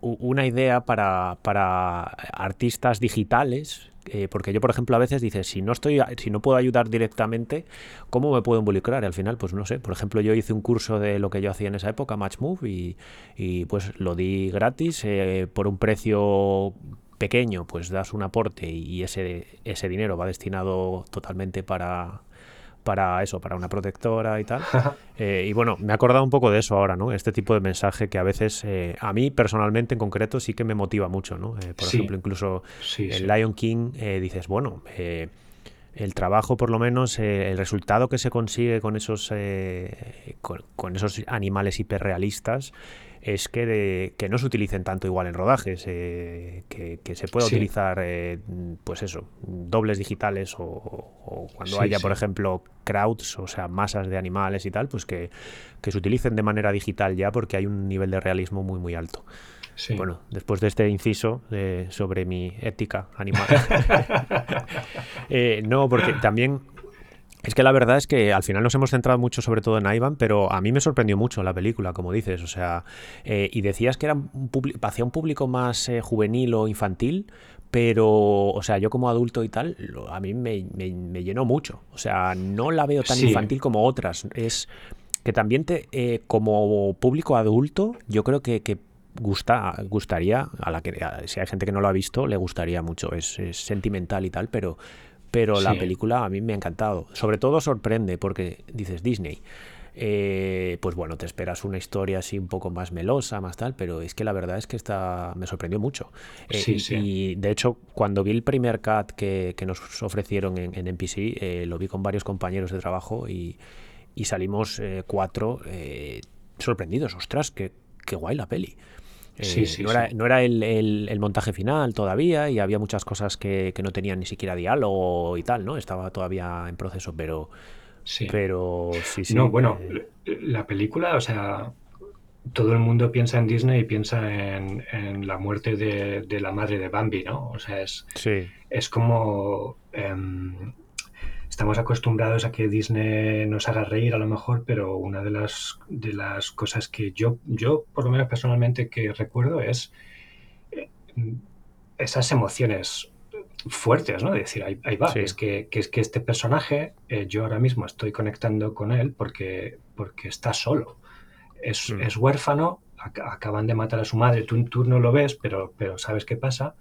una idea para, para artistas digitales eh, porque yo, por ejemplo, a veces dices, si no estoy, si no puedo ayudar directamente, ¿cómo me puedo involucrar? Y al final, pues no sé. Por ejemplo, yo hice un curso de lo que yo hacía en esa época, Matchmove, y, y pues lo di gratis eh, por un precio pequeño, pues das un aporte y ese, ese dinero va destinado totalmente para, para eso, para una protectora y tal. Eh, y bueno, me he acordado un poco de eso ahora, ¿no? Este tipo de mensaje que a veces, eh, a mí personalmente en concreto, sí que me motiva mucho, ¿no? Eh, por ejemplo, incluso el Lion King, dices, bueno, el trabajo por lo menos, el resultado que se consigue con esos, con, con, esos animales hiperrealistas es que, de, que no se utilicen tanto igual en rodajes, eh, que, se pueda utilizar, eh, pues eso, dobles digitales o, cuando haya, por ejemplo, crowds, o sea, masas de animales y tal, pues que, se utilicen de manera digital ya porque hay un nivel de realismo muy, muy alto. Bueno, después de este inciso eh, sobre mi ética animal. no, porque también es que la verdad es que al final nos hemos centrado mucho sobre todo en Ivan, pero a mí me sorprendió mucho la película, como dices. O sea, eh, y decías que era un hacia un público más eh, juvenil o infantil, pero, o sea, yo como adulto y tal, a mí me, llenó mucho. O sea, no la veo tan infantil como otras. Es que también te, eh, como público adulto, yo creo que, gusta, gustaría, a la que si hay gente que no lo ha visto, le gustaría mucho. es sentimental y tal, pero pero la película a mí me ha encantado. Sobre todo sorprende porque dices Disney. eh, pues bueno, te esperas una historia así un poco más melosa, más tal, pero es que la verdad es que esta me sorprendió mucho. Eh, Sí, y, sí. y, de hecho, cuando vi el primer cut que, que nos ofrecieron en, en NPC, eh, lo vi con varios compañeros de trabajo y, y salimos eh, cuatro eh, sorprendidos. Ostras, qué, qué guay la peli. Eh, Sí, sí, no, era, sí. no era el, el- el montaje final todavía y había muchas cosas que, que no tenían ni siquiera diálogo y tal, ¿no? Estaba todavía en proceso, pero, Sí. pero sí, sí. No, bueno, eh, la película, o sea, todo el mundo piensa en Disney y piensa en, en la muerte de, de la madre de Bambi, ¿no? O sea, es, sí, es como... em, estamos acostumbrados a que Disney nos haga reír a lo mejor, pero una de las, de las cosas que yo, yo, por lo menos personalmente, que recuerdo es eh, esas emociones fuertes, ¿no? De decir, ahí, ahí va, Sí. es que, que es que este personaje, eh, yo ahora mismo estoy conectando con él porque, porque está solo. Es, Mm. es huérfano, ac- acaban de matar a su madre, tú, tú no lo ves, pero, pero sabes qué pasa,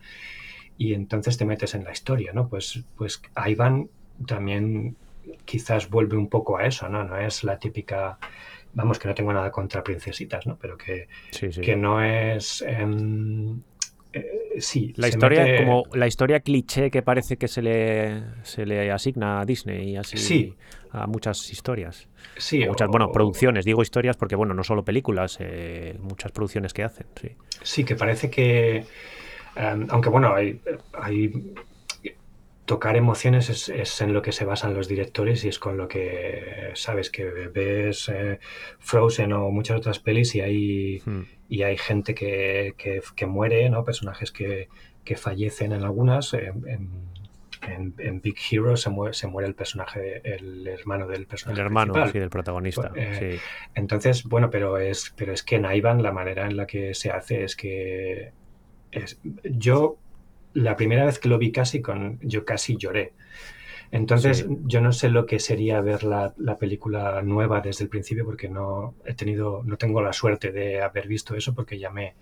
y entonces te metes en la historia, ¿no? Pues, pues Ivan también quizás vuelve un poco a eso, ¿no? No es la típica, vamos, que no tengo nada contra princesitas, ¿no? Pero que, sí, sí. que no es... em, eh, sí, La historia, mete- como la historia cliché que parece que se le, se le asigna a Disney y así Sí. a muchas historias. Sí, muchas, o- bueno, producciones, digo historias porque, bueno, no solo películas, eh, muchas producciones que hacen, sí. Sí, que parece que, em, aunque bueno, hay, hay- tocar emociones es, es en lo que se basan los directores y es con lo que sabes que ves eh, Frozen o muchas otras pelis y hay, Hmm. y hay gente que, que- que muere, ¿no? Personajes que, que fallecen en algunas. En, en- en- Big Hero se muere, se muere el personaje, el hermano del El personaje hermano, principal. sí, del protagonista. Eh, sí. Entonces, bueno, pero es, pero es que en Ivan la manera en la que se hace es que es, yo la primera vez que lo vi casi con yo casi lloré. Entonces, Sí. yo no sé lo que sería ver la, la película nueva desde el principio porque no he tenido, no tengo la suerte de haber visto eso porque ya me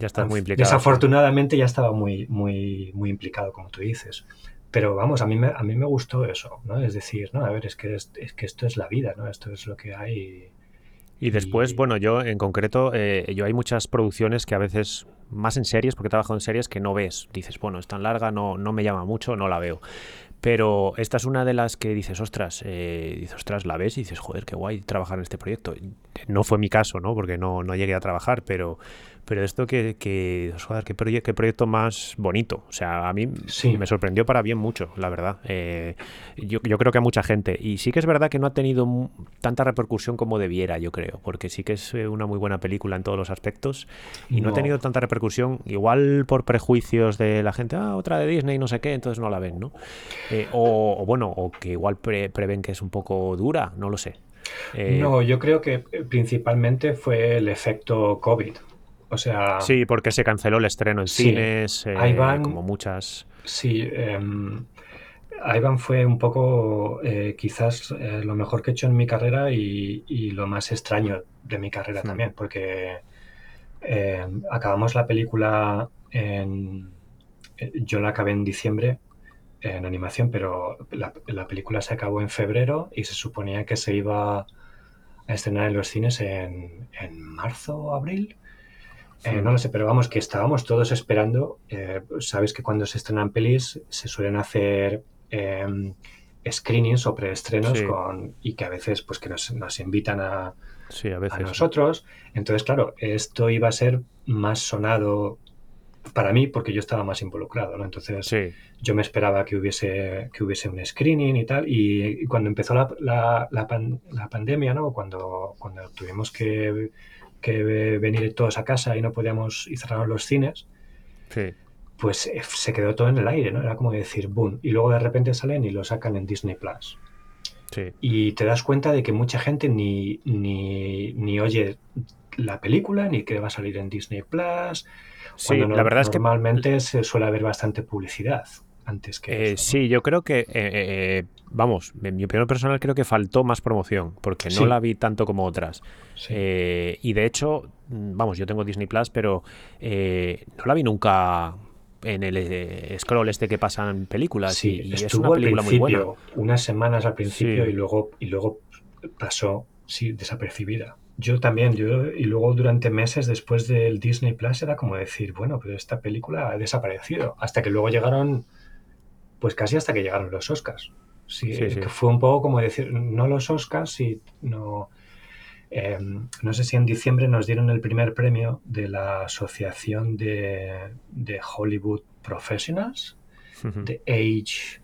Ya estás muy implicado. desafortunadamente ya estaba muy, muy, muy implicado, como tú dices. Pero vamos, a mí me, a mí me gustó eso, ¿no? Es decir, no, a ver, es que, es, es que esto es la vida, ¿no? Esto es lo que hay. Y después, bueno, yo en concreto, eh, yo hay muchas producciones que a veces, más en series, porque he trabajado en series que no ves. Dices, bueno, es tan larga, no, no me llama mucho, no la veo. Pero esta es una de las que dices, ostras, eh, dices, ostras, la ves y dices, joder, qué guay trabajar en este proyecto. No fue mi caso, ¿no? Porque no, no llegué a trabajar, pero, pero esto que, que joder, qué, proye- qué proyecto más bonito. O sea, a mí Sí. me sorprendió para bien mucho, la verdad. Eh, yo, yo creo que a mucha gente. Y sí que es verdad que no ha tenido tanta repercusión como debiera, yo creo, porque sí que es eh, una muy buena película en todos los aspectos y no, ha tenido tanta repercusión, igual por prejuicios de la gente, ah, otra de Disney, no sé qué, entonces no la ven, ¿no? Eh, o, o bueno, o que igual pre- prevén que es un poco dura, no lo sé. Eh, No, yo creo que principalmente fue el efecto COVID. O sea, Sí, porque se canceló el estreno en Sí. cines, eh, Ahí van- como muchas... sí. em, Ivan fue un poco eh, quizás eh, lo mejor que he hecho en mi carrera y, y lo más extraño de mi carrera Hmm. también, porque em, acabamos la película en... eh, Yo la acabé en diciembre en animación, pero la, la película se acabó en febrero y se suponía que se iba a estrenar en los cines en, en marzo o abril. Eh, no lo sé, pero vamos, que estábamos todos esperando. eh, Sabes que cuando se estrenan pelis se suelen hacer eh, screenings o preestrenos Sí. con, y que a veces pues que nos, nos invitan a, Sí, a nosotros. Entonces, claro, esto iba a ser más sonado para mí porque yo estaba más involucrado, ¿no? Entonces, yo me esperaba que hubiese, que hubiese un screening y tal. Y, y cuando empezó la, la- la pan- la pandemia, ¿no? Cuando, cuando tuvimos que, que venir todos a casa y no podíamos y cerraron los cines, sí. pues eh, se quedó todo en el aire, ¿no? Era como decir, boom. Y luego de repente salen y lo sacan en Disney Plus. Sí, Y te das cuenta de que mucha gente ni, ni, ni oye la película, ni que va a salir en Disney Plus. Sí, no- la verdad es que normalmente se suele haber bastante publicidad antes que Eh, eso, ¿no? sí, yo creo que, eh, eh, vamos, en mi opinión personal creo que faltó más promoción, porque no la vi tanto como otras. Sí. Eh, y de hecho, mm, vamos, yo tengo Disney Plus, pero eh, no la vi nunca en el eh, scroll este que pasan películas. Sí, y, y es estuvo una al película muy buena. principio, unas semanas al principio Sí. y luego y luego pasó sí, desapercibida. Yo también, yo, y luego durante meses después del Disney Plus era como decir, bueno, pero esta película ha desaparecido. Hasta que luego llegaron, pues casi hasta que llegaron los Oscars. Sí, que fue un poco como decir, no los Oscars, sino Em, no sé si en diciembre nos dieron el primer premio de la Asociación de, Hollywood Professionals, de Age.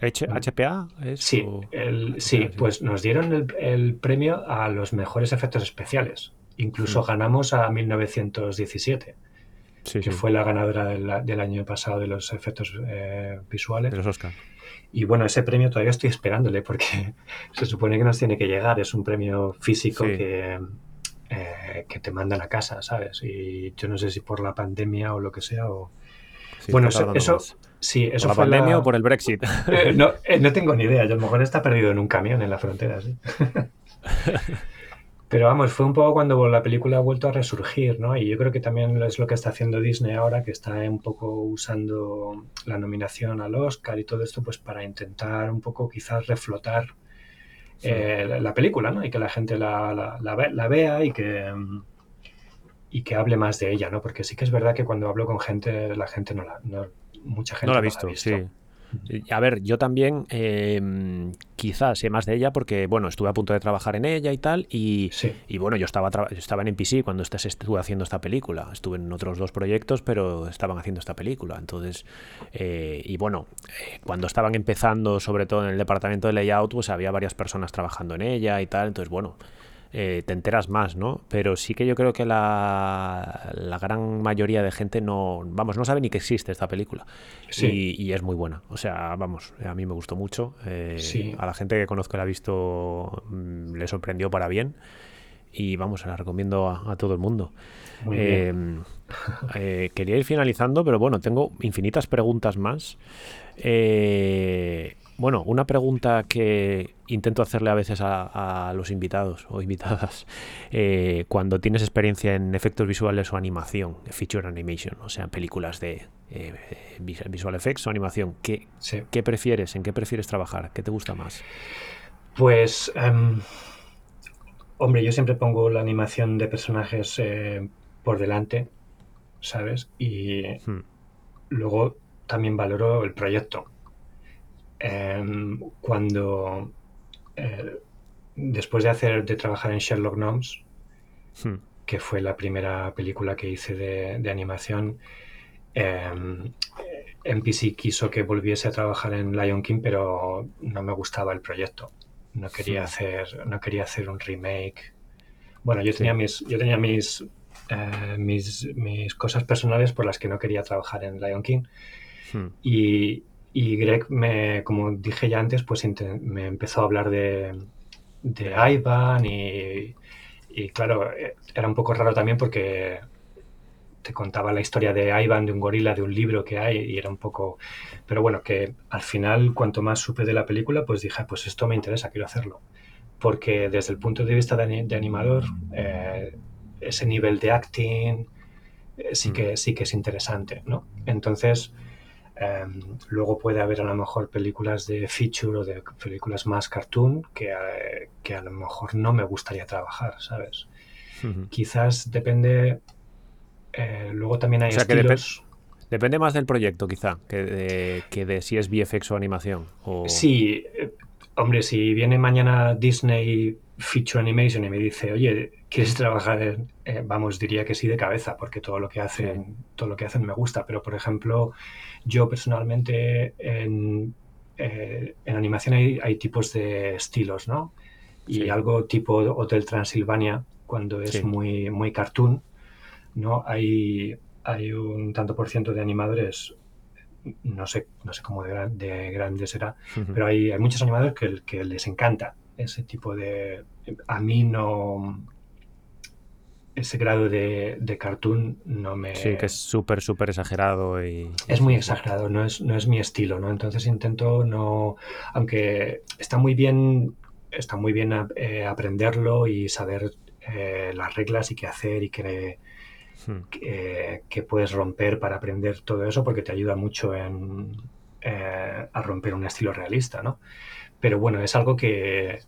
¿HPA? sí, sí, pues nos dieron el, premio a los mejores efectos especiales. Incluso ganamos a 1917, que fue la ganadora del, año pasado de los efectos eh, visuales. De los Oscars. Y bueno, ese premio todavía estoy esperándole porque se supone que nos tiene que llegar. Es un premio físico que, eh, que te mandan a casa, ¿sabes? Y yo no sé si por la pandemia o lo que sea. O... bueno, eso, eso sí, eso ¿Por la pandemia o por el Brexit? Eh, no, eh, no tengo ni idea. Yo a lo mejor está perdido en un camión en la frontera, sí. Pero vamos, fue un poco cuando la película ha vuelto a resurgir, ¿no? Y yo creo que también es lo que está haciendo Disney ahora, que está un poco usando la nominación al Oscar y todo esto, pues para intentar un poco quizás reflotar eh, la película, ¿no? Y que la gente la, la, vea y que, y que hable más de ella, ¿no? Porque sí que es verdad que cuando hablo con gente, la gente no la... No, mucha gente no la ha visto, sí. A ver, yo también eh, quizás sé más de ella porque, bueno, estuve a punto de trabajar en ella y tal, y, y bueno, yo estaba, estaba en NPC cuando estuve haciendo esta película, estuve en otros dos proyectos, pero estaban haciendo esta película, entonces, eh, y bueno, eh, cuando estaban empezando, sobre todo en el departamento de layout, pues había varias personas trabajando en ella y tal, entonces, bueno, eh, te enteras más, ¿no? Pero sí que yo creo que la, la, gran mayoría de gente no, vamos, no sabe ni que existe esta película. Y, es muy buena. O sea, vamos, a mí me gustó mucho. Eh, a la gente que conozco la ha visto mm, le sorprendió para bien. Y vamos, se la recomiendo a, todo el mundo. Eh, quería ir finalizando, pero bueno, tengo infinitas preguntas más. Eh, bueno, una pregunta que intento hacerle a veces a, los invitados o invitadas eh, cuando tienes experiencia en efectos visuales o animación, feature animation, o sea, películas de eh, visual effects o animación, ¿qué, ¿qué, prefieres? ¿En qué prefieres trabajar? ¿Qué te gusta más? Pues, em, hombre, yo siempre pongo la animación de personajes eh, por delante, ¿sabes? Y hmm. luego también valoro el proyecto Em, cuando eh, después de hacer de trabajar en Sherlock Gnomes, hmm. que fue la primera película que hice de, animación, eh, MPC quiso que volviese a trabajar en Lion King, pero no me gustaba el proyecto. No quería hmm. hacer, no quería hacer un remake. Bueno, yo tenía mis, yo tenía mis, eh, mis, mis, cosas personales por las que no quería trabajar en Lion King. Hmm. Y, y Greg, me, como dije ya antes, pues me empezó a hablar de, de Ivan y, claro, era un poco raro también porque te contaba la historia de Ivan, de un gorila, de un libro que hay y era un poco... Pero bueno, que al final, cuanto más supe de la película, pues dije, pues esto me interesa, quiero hacerlo. Porque desde el punto de vista de, animador, eh, ese nivel de acting eh, sí, mm. que, sí que es interesante, ¿no? Entonces Em, luego puede haber a lo mejor películas de feature o de películas más cartoon que, eh, que a lo mejor no me gustaría trabajar, ¿sabes? Quizás depende... Eh, luego también hay estilos... depende más del proyecto, quizá, que de, que de, si es VFX o animación. O... Sí, eh, hombre, si viene mañana Disney Feature Animation y me dice, oye, ¿quieres trabajar en, vamos, diría que sí de cabeza, porque todo lo que hacen, todo lo que hacen me gusta, pero por ejemplo, yo personalmente en, eh, animación hay, tipos de estilos, ¿no? Y algo tipo Hotel Transilvania, cuando es muy, muy cartoon, ¿no? Hay, hay un tanto por ciento de animadores, no sé, no sé cómo de, de grande será, pero hay, hay, muchos animadores que, que les encanta ese tipo de... A mí no ese grado de, cartoon no me... Sí, que es súper, súper exagerado y... Es muy exagerado, no es, no es mi estilo, ¿no? Entonces intento no... Aunque está muy bien, está muy bien eh, aprenderlo y saber eh, las reglas y qué hacer y qué, hmm. puedes romper para aprender todo eso porque te ayuda mucho en, eh, a romper un estilo realista, ¿no? Pero bueno, es algo que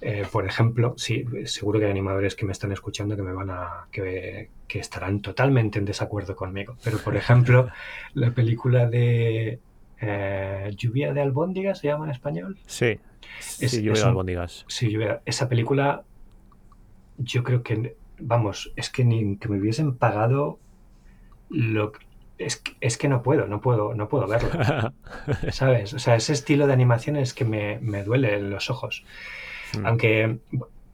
Eh, por ejemplo, sí, seguro que hay animadores que me están escuchando que me van a. que, estarán totalmente en desacuerdo conmigo. Pero, por ejemplo, la película de eh, Lluvia de Albóndigas se llama en español. Sí. sí, Lluvia de Albóndigas. Sí, lluvia. Esa película, yo creo que. Vamos, es que ni que me hubiesen pagado lo, es, es, que no puedo, no puedo, no puedo verlo. ¿Sabes? O sea, ese estilo de animación es que me, me duele en los ojos. Mm. Aunque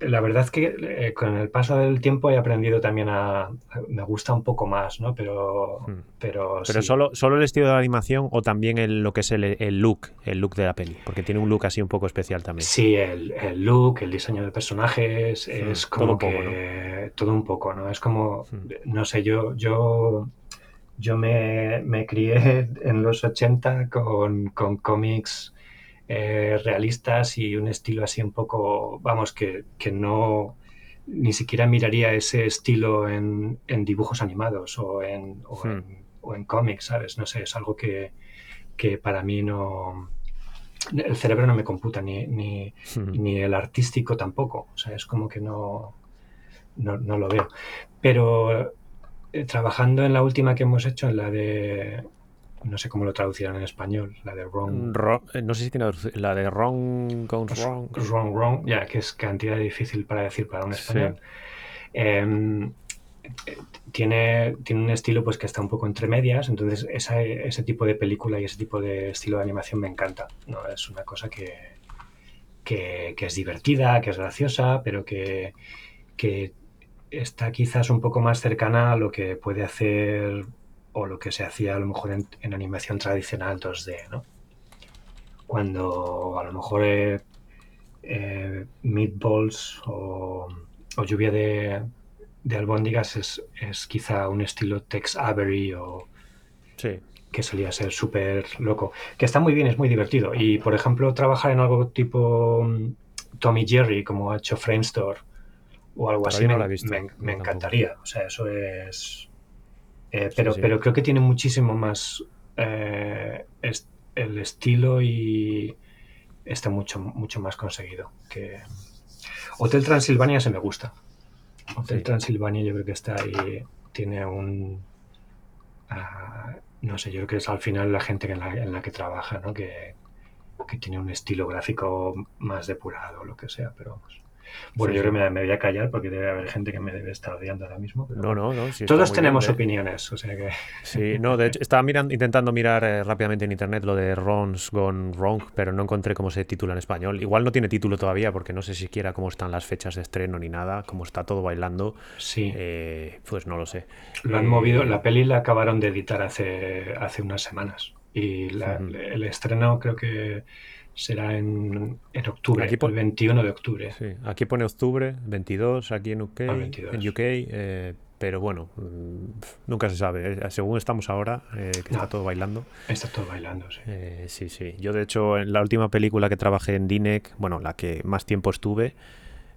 la verdad es que eh, con el paso del tiempo he aprendido también a, me gusta un poco más, ¿no? Pero mm. pero, pero solo, solo el estilo de la animación o también el, lo que es el, el, look, el look de la peli, porque tiene un look así un poco especial también. Sí, el, el look, el diseño de personajes, mm. es como todo un poco, ¿no? todo un poco, ¿no? Es como, no sé, yo yo yo me, me crié en los 80 con, con cómics eh, realistas y un estilo así un poco, vamos, que, que no, ni siquiera miraría ese estilo en, en dibujos animados o en, o, en, hmm. o en cómics, ¿sabes? No sé, es algo que, que para mí no... El cerebro no me computa, ni, ni, hmm. ni, el artístico tampoco. O sea, es como que no, no, no lo veo. Pero eh, trabajando en la última que hemos hecho, en la de. No sé cómo lo traducirán en español, la de Wrong. Eh, no sé si tiene la de Wrong Goes Wrong. Wrong, Wrong, ya, que es cantidad difícil para decir para un español. Em, tiene, tiene un estilo pues que está un poco entre medias, entonces ese tipo de película y ese tipo de estilo de animación me encanta. ¿no? Es una cosa que, que, que es divertida, que es graciosa, pero que, que está quizás un poco más cercana a lo que puede hacer o lo que se hacía a lo mejor en, animación tradicional 2D, ¿no? Cuando a lo mejor eh, eh, Meatballs o, Lluvia de, de albóndigas es, es, quizá un estilo Tex Avery o que solía ser súper loco. Que está muy bien, es muy divertido. Y por ejemplo, trabajar en algo tipo mm, Tommy Jerry, como ha hecho Framestore, o algo así, me, encantaría. O sea, eso es... Eh, pero, pero creo que tiene muchísimo más eh, el estilo y está mucho, mucho más conseguido. que Hotel Transilvania se me gusta. Hotel Transilvania yo creo que está ahí, tiene un... Ah, no sé, yo creo que es al final la gente en la, en la que trabaja, ¿no? Que, que tiene un estilo gráfico más depurado o lo que sea, pero vamos. Bueno, yo creo que me, voy a callar porque debe haber gente que me debe estar odiando ahora mismo. no, no, no. todos tenemos opiniones, o sea que... Sí, no, de hecho, estaba mirando, intentando mirar eh, rápidamente en internet lo de Ron's Gone Wrong, pero no encontré cómo se titula en español. Igual no tiene título todavía porque no sé siquiera cómo están las fechas de estreno ni nada, cómo está todo bailando. Sí. Eh, pues no lo sé. Lo han movido, eh, la peli la acabaron de editar hace, hace unas semanas y el estreno creo que será en, en octubre, aquí el 21 de octubre. Sí, aquí pone octubre, 22, aquí en UK, ah, en UK eh, pero bueno, mm, nunca se sabe. Eh, según estamos ahora, eh, que está todo bailando. Está todo bailando, sí. sí, sí. Yo, de hecho, en la última película que trabajé en DINEC, bueno, la que más tiempo estuve,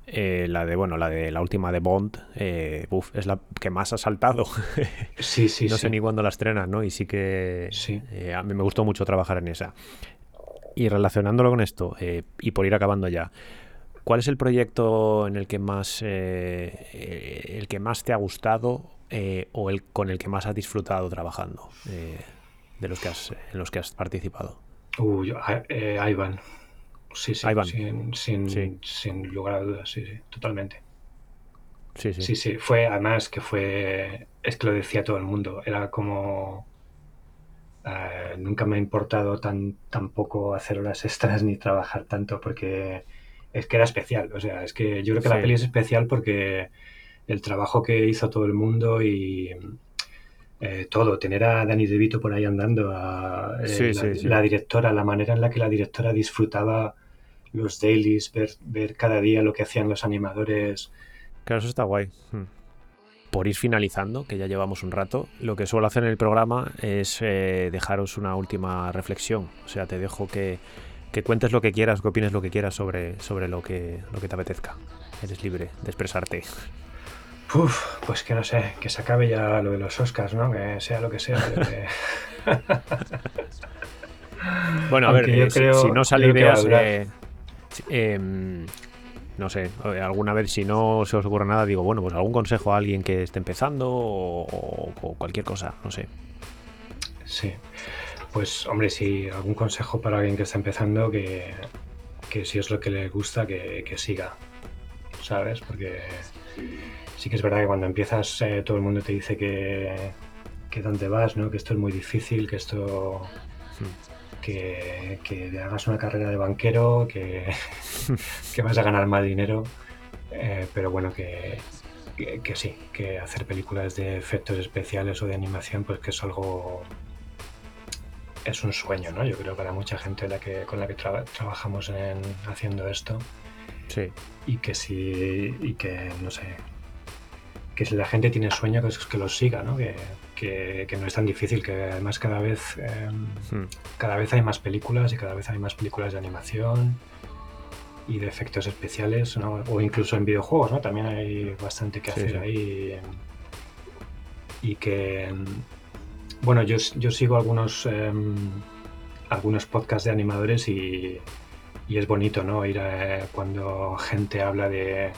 la de bueno la de la última de Bond es la que más ha saltado sí sí no sé ni cuándo la estrenan no y sí que sí. a mí me gustó mucho trabajar en esa y relacionándolo con esto, eh, y por ir acabando ya, ¿cuál es el proyecto en el que más, eh, eh, el que más te ha gustado o el con el que más has disfrutado trabajando de los que has, en los que has participado? Uy, Ivan. Sí, sí, Sin, sin, lugar a dudas, sí, sí, totalmente. Sí, sí. Sí, sí, fue además que fue, es que lo decía todo el mundo, era como eh, nunca me ha importado tan, poco hacer horas extras ni trabajar tanto porque es que era especial. O sea, es que yo creo que la peli es especial porque el trabajo que hizo todo el mundo y eh, todo, tener a Dani DeVito por ahí andando, a eh, la, directora, la manera en la que la directora disfrutaba los dailies, ver, ver cada día lo que hacían los animadores. Claro, eso está guay. Hmm por ir finalizando, que ya llevamos un rato, lo que suelo hacer en el programa es eh, dejaros una última reflexión. O sea, te dejo que, cuentes lo que quieras, que opines lo que quieras sobre, sobre lo, que, lo que te apetezca. Eres libre de expresarte. Uf, pues que no sé, que se acabe ya lo de los Oscars, ¿no? Que sea lo que sea. bueno, a ver, eh, si, no sale ideas... Eh, em, no sé, alguna vez si no se os ocurre nada, digo, bueno, pues algún consejo a alguien que esté empezando o, cualquier cosa, no sé. Sí, pues hombre, sí, algún consejo para alguien que está empezando, que, si es lo que le gusta, que, siga, ¿sabes? Porque sí que es verdad que cuando empiezas eh, todo el mundo te dice que, que dónde vas, ¿no? Que esto es muy difícil, que esto... Hmm que, hagas una carrera de banquero, que, que vas a ganar más dinero, eh, pero bueno, que, que, sí, que hacer películas de efectos especiales o de animación, pues que es algo... Es un sueño, ¿no? Yo creo para mucha gente la que, con la que trabajamos en haciendo esto. Sí. Y que sí, y que, no sé, que si la gente tiene sueño, que, que los siga, ¿no? Que, que, no es tan difícil, que además cada vez, em, hmm. cada vez hay más películas y cada vez hay más películas de animación y de efectos especiales, o incluso en videojuegos, ¿no? También hay bastante que hacer ahí. Y que, em, bueno, yo, yo sigo algunos, em, algunos podcasts de animadores y, y es bonito, ¿no? Ir cuando gente habla de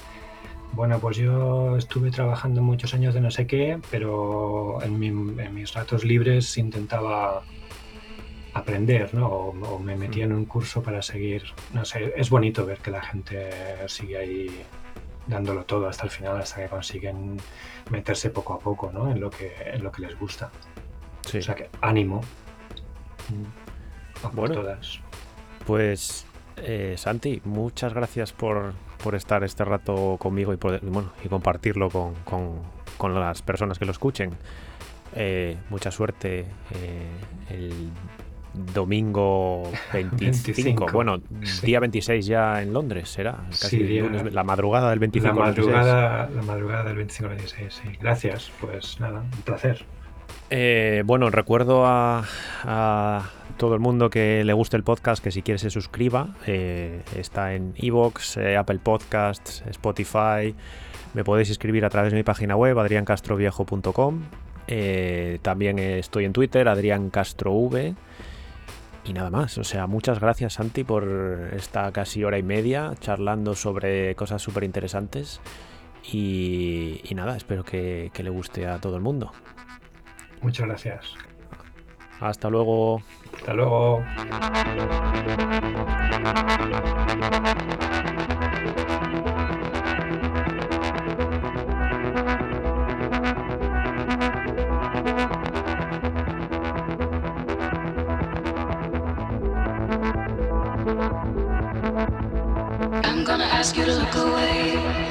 bueno, pues yo estuve trabajando muchos años de no sé qué, pero en, mis ratos libres intentaba aprender, ¿no? O, me metía en un curso para seguir. No sé, es bonito ver que la gente sigue ahí dándolo todo hasta el final, hasta que consiguen meterse poco a poco, ¿no? En lo que, en lo que les gusta. O sea que ánimo. A bueno, todas. Pues eh, Santi, muchas gracias por, por estar este rato conmigo y, bueno, y compartirlo con, con, las personas que lo escuchen. Eh, mucha suerte eh, el domingo 25, bueno, día 26 ya en Londres será, casi la madrugada del 25 la madrugada, La madrugada del 25 26, sí. Gracias, pues nada, un placer. Eh, bueno, recuerdo a, todo el mundo que le guste el podcast que si quiere se suscriba. Eh, está en Evox, eh, Apple Podcasts, Spotify. Me podéis escribir a través de mi página web, adriancastroviejo.com. también estoy en Twitter, adriancastrov. Y nada más, o sea, muchas gracias Santi por esta casi hora y media charlando sobre cosas súper interesantes. Y, nada, espero que le guste a todo el mundo. Muchas gracias. Hasta luego. Hasta luego. I'm gonna ask you to look away.